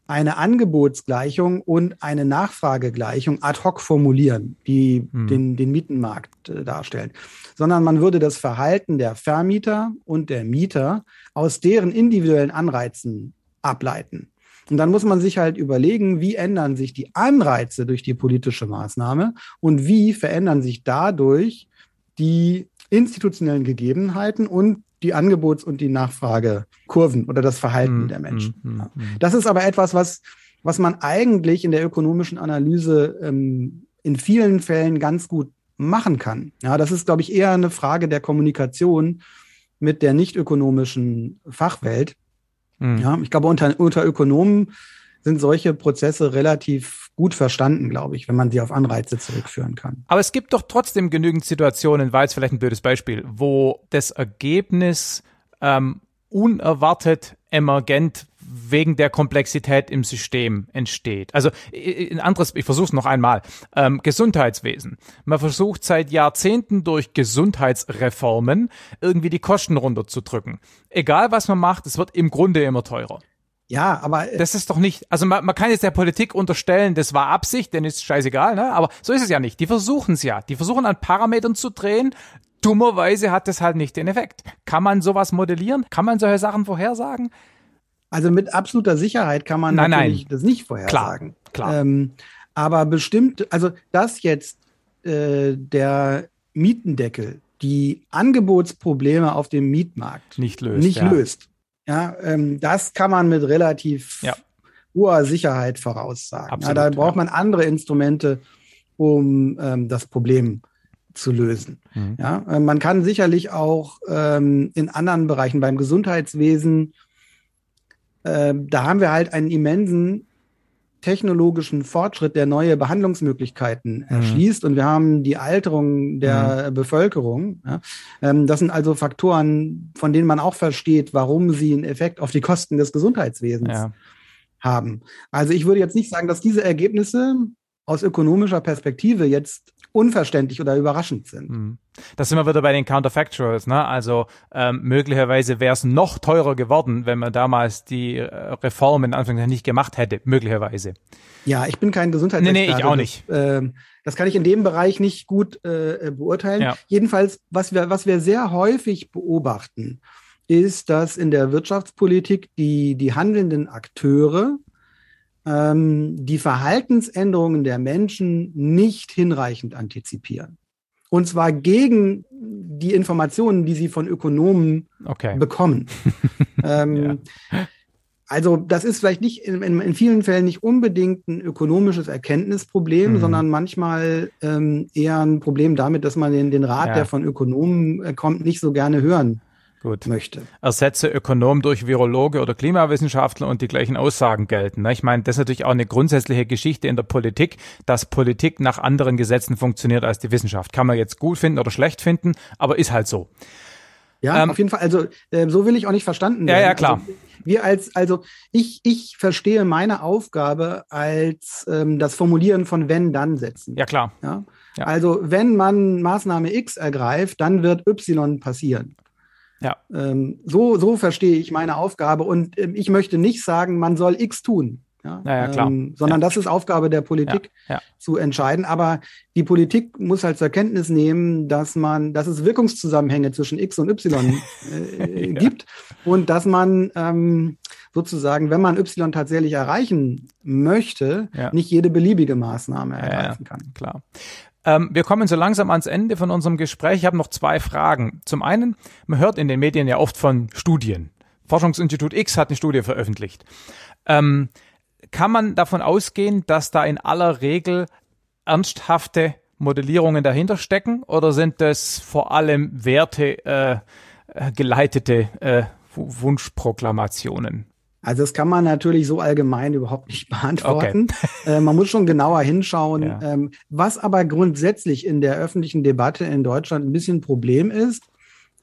eine Angebotsgleichung und eine Nachfragegleichung ad hoc formulieren, die hm. den, den Mietenmarkt äh, darstellen, sondern man würde das Verhalten der Vermieter und der Mieter aus deren individuellen Anreizen ableiten. Und dann muss man sich halt überlegen, wie ändern sich die Anreize durch die politische Maßnahme und wie verändern sich dadurch die institutionellen Gegebenheiten und die Angebots- und die Nachfragekurven oder das Verhalten mm, der Menschen. Mm, mm, das ist aber etwas, was, was man eigentlich in der ökonomischen Analyse ähm, in vielen Fällen ganz gut machen kann. Ja, das ist, glaube ich, eher eine Frage der Kommunikation mit der nicht ökonomischen Fachwelt. Mhm. Ja, ich glaube, unter, unter Ökonomen sind solche Prozesse relativ gut verstanden, glaube ich, wenn man sie auf Anreize zurückführen kann. Aber es gibt doch trotzdem genügend Situationen, war jetzt vielleicht ein blödes Beispiel, wo das Ergebnis ähm, unerwartet emergent wegen der Komplexität im System entsteht. Also ein anderes, ich versuche es noch einmal. Ähm, Gesundheitswesen. Man versucht seit Jahrzehnten durch Gesundheitsreformen irgendwie die Kosten runterzudrücken. Egal was man macht, es wird im Grunde immer teurer. Ja, aber das ist doch nicht, also man, man kann jetzt der Politik unterstellen, das war Absicht, denn ist scheißegal, ne? Aber so ist es ja nicht. Die versuchen es ja. Die versuchen an Parametern zu drehen. Dummerweise hat das halt nicht den Effekt. Kann man sowas modellieren? Kann man solche Sachen vorhersagen? Also mit absoluter Sicherheit kann man nein, natürlich nein. das nicht vorhersagen. Klar, klar. Ähm, aber bestimmt, also dass jetzt äh, der Mietendeckel die Angebotsprobleme auf dem Mietmarkt nicht löst. Nicht ja. löst. Ja, ähm, das kann man mit relativ ja. hoher Sicherheit voraussagen. Absolut, ja, da braucht man andere Instrumente, um ähm, das Problem zu lösen. Mhm. Ja, äh, man kann sicherlich auch ähm, in anderen Bereichen beim Gesundheitswesen, äh, da haben wir halt einen immensen technologischen Fortschritt, der neue Behandlungsmöglichkeiten Mhm. erschließt. Und wir haben die Alterung der Bevölkerung. Ja. Ähm, das sind also Faktoren, von denen man auch versteht, warum sie einen Effekt auf die Kosten des Gesundheitswesens Ja. haben. Also ich würde jetzt nicht sagen, dass diese Ergebnisse aus ökonomischer Perspektive jetzt unverständlich oder überraschend sind. Mhm. Da sind wir wieder bei den Counterfactuals, ne? Also ähm, möglicherweise wäre es noch teurer geworden, wenn man damals die äh, Reformen in Anführungszeichen nicht gemacht hätte. Möglicherweise. Ja, ich bin kein Gesundheitsexperte. Nee, nee, ich auch nicht. Das, ähm, das kann ich in dem Bereich nicht gut äh, beurteilen. Ja. Jedenfalls, was wir, was wir sehr häufig beobachten, ist, dass in der Wirtschaftspolitik die, die handelnden Akteure ähm, die Verhaltensänderungen der Menschen nicht hinreichend antizipieren. Und zwar gegen die Informationen, die sie von Ökonomen Okay. bekommen. [LAUGHS] ähm, Also das ist vielleicht nicht in, in, in vielen Fällen nicht unbedingt ein ökonomisches Erkenntnisproblem, Mhm. sondern manchmal ähm, eher ein Problem damit, dass man den, den Rat, Ja. der von Ökonomen äh, kommt, nicht so gerne hören Gut. möchte. Ersetze Ökonom durch Virologe oder Klimawissenschaftler und die gleichen Aussagen gelten. ne? Ich meine, das ist natürlich auch eine grundsätzliche Geschichte in der Politik, dass Politik nach anderen Gesetzen funktioniert als die Wissenschaft. Kann man jetzt gut finden oder schlecht finden, aber ist halt so. Ja, Ähm, auf jeden Fall. Also äh, so will ich auch nicht verstanden Ja, werden. ja, klar. Also, wir als, also ich, ich verstehe meine Aufgabe als ähm, das Formulieren von Wenn-Dann-Sätzen. Ja, klar. Ja? Ja. Also wenn man Maßnahme X ergreift, dann wird Y passieren. Ja. Ähm, so, so verstehe ich meine Aufgabe und ähm, ich möchte nicht sagen, man soll X tun. Ja, Ja, ja, klar. Ähm, sondern das ist Aufgabe der Politik zu entscheiden. Aber die Politik muss halt zur Kenntnis nehmen, dass man, dass es Wirkungszusammenhänge zwischen X und Y äh, [LAUGHS] Ja. gibt und dass man ähm, sozusagen, wenn man Y tatsächlich erreichen möchte, nicht jede beliebige Maßnahme ergreifen kann. Klar. Ähm, wir kommen so langsam ans Ende von unserem Gespräch. Ich habe noch zwei Fragen. Zum einen, man hört in den Medien ja oft von Studien. Forschungsinstitut X hat eine Studie veröffentlicht. Ähm, kann man davon ausgehen, dass da in aller Regel ernsthafte Modellierungen dahinter stecken oder sind das vor allem Werte äh, geleitete äh, Wunschproklamationen? Also das kann man natürlich so allgemein überhaupt nicht [LAUGHS] beantworten. Äh, man muss schon genauer hinschauen. Ja. Ähm, was aber grundsätzlich in der öffentlichen Debatte in Deutschland ein bisschen Problem ist,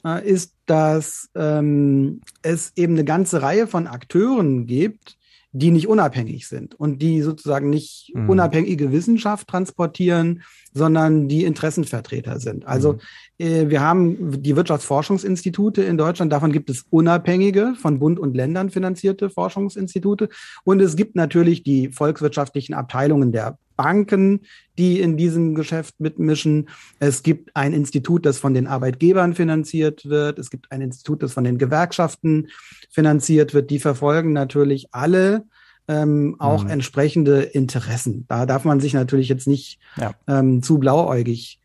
äh, ist, dass ähm, es eben eine ganze Reihe von Akteuren gibt, die nicht unabhängig sind und die sozusagen nicht Mhm. unabhängige Wissenschaft transportieren, sondern die Interessenvertreter sind. Also Mhm. äh, wir haben die Wirtschaftsforschungsinstitute in Deutschland, davon gibt es unabhängige, von Bund und Ländern finanzierte Forschungsinstitute. Und es gibt natürlich die volkswirtschaftlichen Abteilungen der Banken, die in diesem Geschäft mitmischen. Es gibt ein Institut, das von den Arbeitgebern finanziert wird. Es gibt ein Institut, das von den Gewerkschaften finanziert wird. Die verfolgen natürlich alle ähm, auch Mhm. entsprechende Interessen. Da darf man sich natürlich jetzt nicht Ja. ähm, zu blauäugig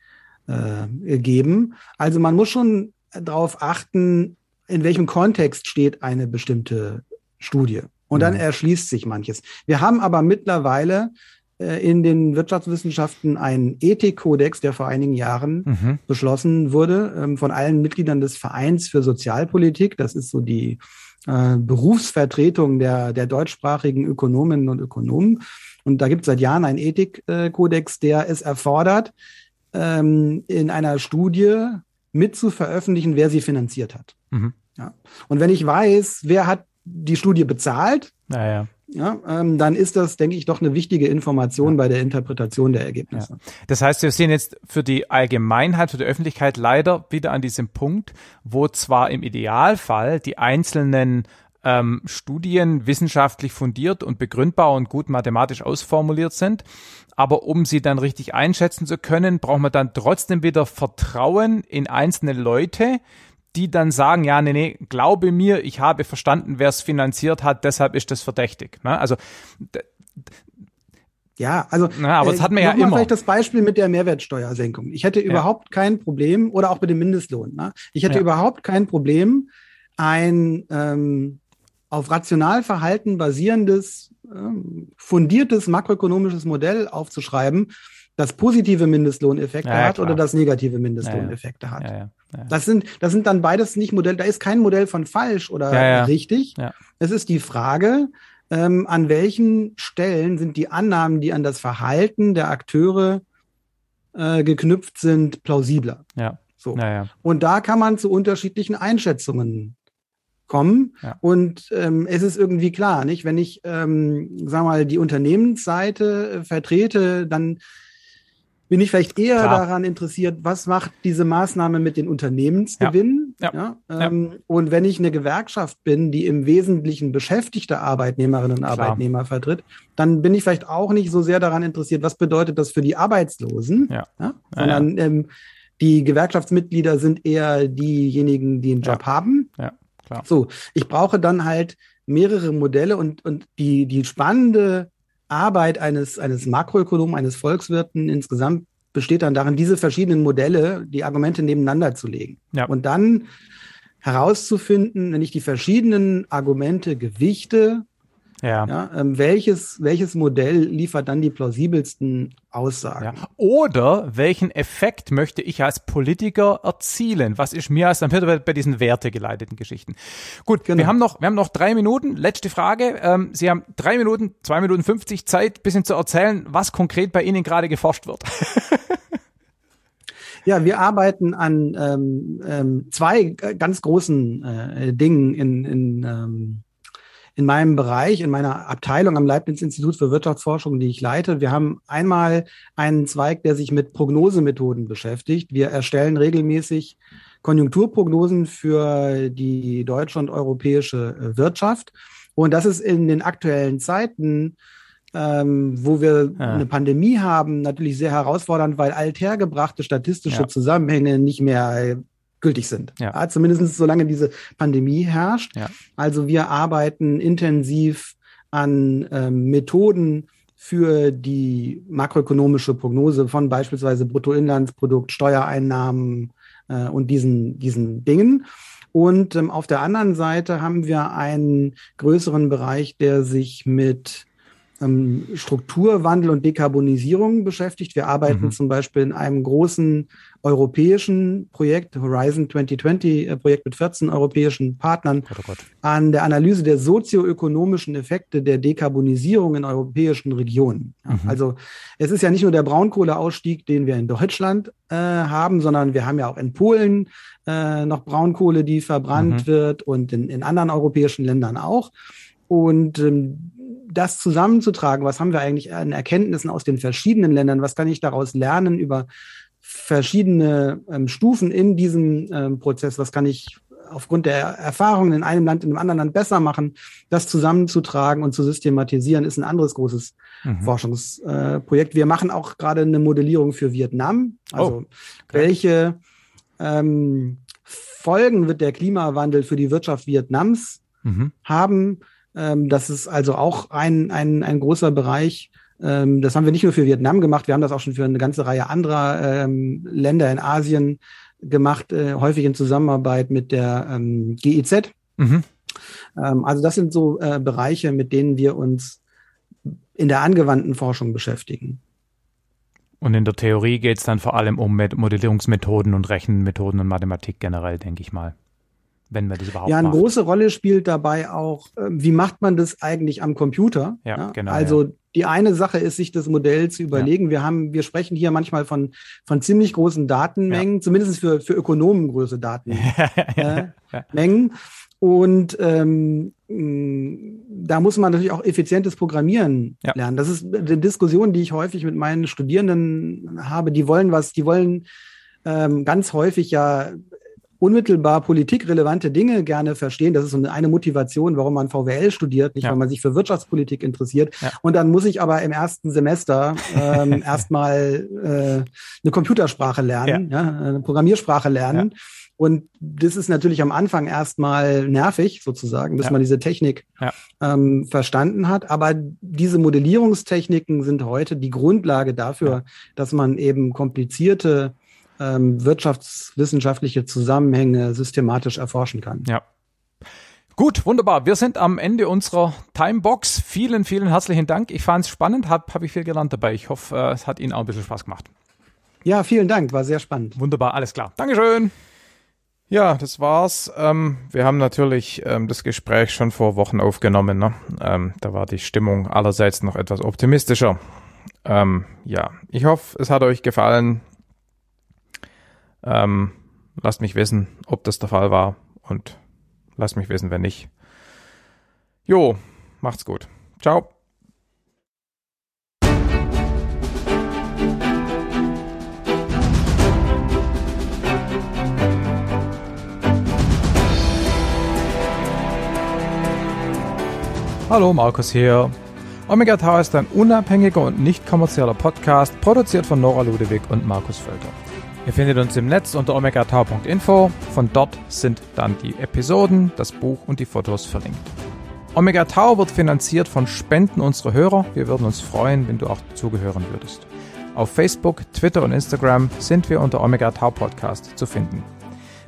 äh, geben. Also man muss schon darauf achten, in welchem Kontext steht eine bestimmte Studie. Und dann Mhm. erschließt sich manches. Wir haben aber mittlerweile in den Wirtschaftswissenschaften einen Ethikkodex, der vor einigen Jahren Mhm. beschlossen wurde ähm, von allen Mitgliedern des Vereins für Sozialpolitik. Das ist so die äh, Berufsvertretung der, der deutschsprachigen Ökonominnen und Ökonomen. Und da gibt es seit Jahren einen Ethikkodex, der es erfordert, ähm, in einer Studie mit zu veröffentlichen, wer sie finanziert hat. Mhm. Ja. Und wenn ich weiß, wer hat die Studie bezahlt, Naja. Ja, ähm, dann ist das, denke ich, doch eine wichtige Information bei der Interpretation der Ergebnisse. Das heißt, wir sehen jetzt für die Allgemeinheit, für die Öffentlichkeit leider wieder an diesem Punkt, wo zwar im Idealfall die einzelnen ähm, Studien wissenschaftlich fundiert und begründbar und gut mathematisch ausformuliert sind. Aber um sie dann richtig einschätzen zu können, braucht man dann trotzdem wieder Vertrauen in einzelne Leute, die dann sagen, ja, nee, nee, glaube mir, ich habe verstanden, wer es finanziert hat, deshalb ist das verdächtig. Ne? Also ja, also Na, aber das hat man ja immer. Vielleicht das Beispiel mit der Mehrwertsteuersenkung. Ich hätte ja. überhaupt kein Problem, oder auch mit dem Mindestlohn. Ne? Ich hätte ja. überhaupt kein Problem, ein ähm, auf Rationalverhalten basierendes, ähm, fundiertes makroökonomisches Modell aufzuschreiben, das positive Mindestlohneffekte ja, hat oder das negative Mindestlohneffekte hat. Das sind, das sind dann beides nicht Modelle, da ist kein Modell von falsch oder richtig. Es ist die Frage, ähm, an welchen Stellen sind die Annahmen, die an das Verhalten der Akteure äh, geknüpft sind, plausibler. Ja. So. Ja, ja. Und da kann man zu unterschiedlichen Einschätzungen kommen. Ja. Und ähm, es ist irgendwie klar, nicht? Wenn ich, ähm, sag mal, die Unternehmensseite äh, vertrete, dann bin ich vielleicht eher Klar. daran interessiert, was macht diese Maßnahme mit den Unternehmensgewinnen. Ja. Ja. ja. Ähm, und wenn ich eine Gewerkschaft bin, die im Wesentlichen beschäftigte Arbeitnehmerinnen und Klar. Arbeitnehmer vertritt, dann bin ich vielleicht auch nicht so sehr daran interessiert, was bedeutet das für die Arbeitslosen, ja. sondern ähm, die Gewerkschaftsmitglieder sind eher diejenigen, die einen Job haben. Ja. Klar. So, ich brauche dann halt mehrere Modelle und, und die, die spannende Arbeit eines, eines Makroökonomen, eines Volkswirten insgesamt besteht dann darin, diese verschiedenen Modelle, die Argumente nebeneinander zu legen. Ja. Und dann herauszufinden, wenn ich die verschiedenen Argumente gewichte, ja. ja ähm, welches, welches Modell liefert dann die plausibelsten Aussagen? Ja. Oder welchen Effekt möchte ich als Politiker erzielen? Was ist mir als dann bei diesen wertegeleiteten Geschichten? Gut, genau. wir haben noch, wir haben noch drei Minuten. Letzte Frage. Ähm, Sie haben drei Minuten, zwei Minuten fünfzig Zeit, bisschen zu erzählen, was konkret bei Ihnen gerade geforscht wird. [LAUGHS] Ja, wir arbeiten an ähm, ähm, zwei ganz großen äh, Dingen in, in ähm, in meinem Bereich, in meiner Abteilung am Leibniz-Institut für Wirtschaftsforschung, die ich leite. Wir haben einmal einen Zweig, der sich mit Prognosemethoden beschäftigt. Wir erstellen regelmäßig Konjunkturprognosen für die deutsche und europäische äh, Wirtschaft. Und das ist in den aktuellen Zeiten, ähm, wo wir ja. eine Pandemie haben, natürlich sehr herausfordernd, weil althergebrachte statistische ja. Zusammenhänge nicht mehr gültig sind. Ja. zumindest solange diese Pandemie herrscht. Ja. Also wir arbeiten intensiv an ähm, Methoden für die makroökonomische Prognose von beispielsweise Bruttoinlandsprodukt, Steuereinnahmen äh, und diesen, diesen Dingen. Und ähm, auf der anderen Seite haben wir einen größeren Bereich, der sich mit ähm, Strukturwandel und Dekarbonisierung beschäftigt. Wir arbeiten mhm. zum Beispiel in einem großen europäischen Projekt, Horizon 2020 äh, Projekt mit 14 europäischen Partnern, oh an der Analyse der sozioökonomischen Effekte der Dekarbonisierung in europäischen Regionen. Ja, mhm. Also es ist ja nicht nur der Braunkohleausstieg, den wir in Deutschland äh, haben, sondern wir haben ja auch in Polen äh, noch Braunkohle, die verbrannt mhm. wird und in, in anderen europäischen Ländern auch. Und ähm, das zusammenzutragen, was haben wir eigentlich an Erkenntnissen aus den verschiedenen Ländern, was kann ich daraus lernen über verschiedene ähm, Stufen in diesem ähm, Prozess, was kann ich aufgrund der Erfahrungen in einem Land, in einem anderen Land besser machen, das zusammenzutragen und zu systematisieren, ist ein anderes großes mhm. Forschungsprojekt. Äh, wir machen auch gerade eine Modellierung für Vietnam. Also oh, okay. welche ähm, Folgen wird der Klimawandel für die Wirtschaft Vietnams mhm. haben? Ähm, das ist also auch ein, ein, ein großer Bereich. Ähm, das haben wir nicht nur für Vietnam gemacht, wir haben das auch schon für eine ganze Reihe anderer ähm, Länder in Asien gemacht, äh, häufig in Zusammenarbeit mit der ähm, GIZ. Mhm. Ähm, also das sind so äh, Bereiche, mit denen wir uns in der angewandten Forschung beschäftigen. Und in der Theorie geht es dann vor allem um Modellierungsmethoden und Rechenmethoden und Mathematik generell, denke ich mal wenn man das überhaupt Ja, eine macht. große Rolle spielt dabei auch, ähm, wie macht man das eigentlich am Computer? Ja, ja? genau. Also ja. die eine Sache ist, sich das Modell zu überlegen. Ja. Wir haben, wir sprechen hier manchmal von, von ziemlich großen Datenmengen, zumindest für, für Ökonomen größere Datenmengen. [LAUGHS] Äh, und ähm, da muss man natürlich auch effizientes Programmieren lernen. Das ist eine Diskussion, die ich häufig mit meinen Studierenden habe. Die wollen was, die wollen ähm, ganz häufig ja unmittelbar politikrelevante Dinge gerne verstehen. Das ist so eine Motivation, warum man VWL studiert, nicht ja. weil man sich für Wirtschaftspolitik interessiert. Ja. Und dann muss ich aber im ersten Semester ähm, [LAUGHS] erstmal äh, eine Computersprache lernen, ja. ja eine Programmiersprache lernen. Und das ist natürlich am Anfang erstmal nervig, sozusagen, bis ja. man diese Technik ja. ähm, verstanden hat. Aber diese Modellierungstechniken sind heute die Grundlage dafür, ja. dass man eben komplizierte ähm, wirtschaftswissenschaftliche Zusammenhänge systematisch erforschen kann. Ja. Gut, wunderbar. Wir sind am Ende unserer Timebox. Vielen, vielen herzlichen Dank. Ich fand es spannend, habe hab ich viel gelernt dabei. Ich hoffe, äh, es hat Ihnen auch ein bisschen Spaß gemacht. Ja, vielen Dank. War sehr spannend. Wunderbar, alles klar. Dankeschön. Ja, das war's. Ähm, wir haben natürlich ähm, das Gespräch schon vor Wochen aufgenommen. Ne? Ähm, da war die Stimmung allerseits noch etwas optimistischer. Ähm, ja, ich hoffe, es hat euch gefallen. Ähm, lasst mich wissen, ob das der Fall war und lasst mich wissen, wenn nicht. Jo, macht's gut. Ciao. Hallo, Markus hier. Omega Tau ist ein unabhängiger und nicht kommerzieller Podcast, produziert von Nora Ludewig und Markus Völker. Ihr findet uns im Netz unter omegatau.info. Von dort sind dann die Episoden, das Buch und die Fotos verlinkt. Omega Tau wird finanziert von Spenden unserer Hörer. Wir würden uns freuen, wenn du auch zugehören würdest. Auf Facebook, Twitter und Instagram sind wir unter Omega Tau Podcast zu finden.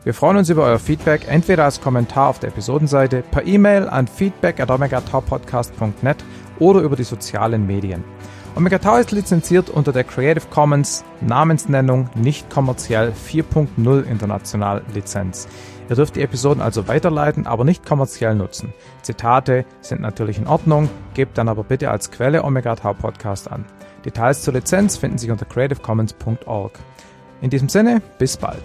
Wir freuen uns über euer Feedback, entweder als Kommentar auf der Episodenseite, per E-Mail an feedback at omegatau-podcast.net oder über die sozialen Medien. Omega Tau ist lizenziert unter der Creative Commons Namensnennung nicht kommerziell 4.0 international Lizenz. Ihr dürft die Episoden also weiterleiten, aber nicht kommerziell nutzen. Zitate sind natürlich in Ordnung, gebt dann aber bitte als Quelle Omega Tau Podcast an. Details zur Lizenz finden sich unter creativecommons.org. In diesem Sinne, bis bald.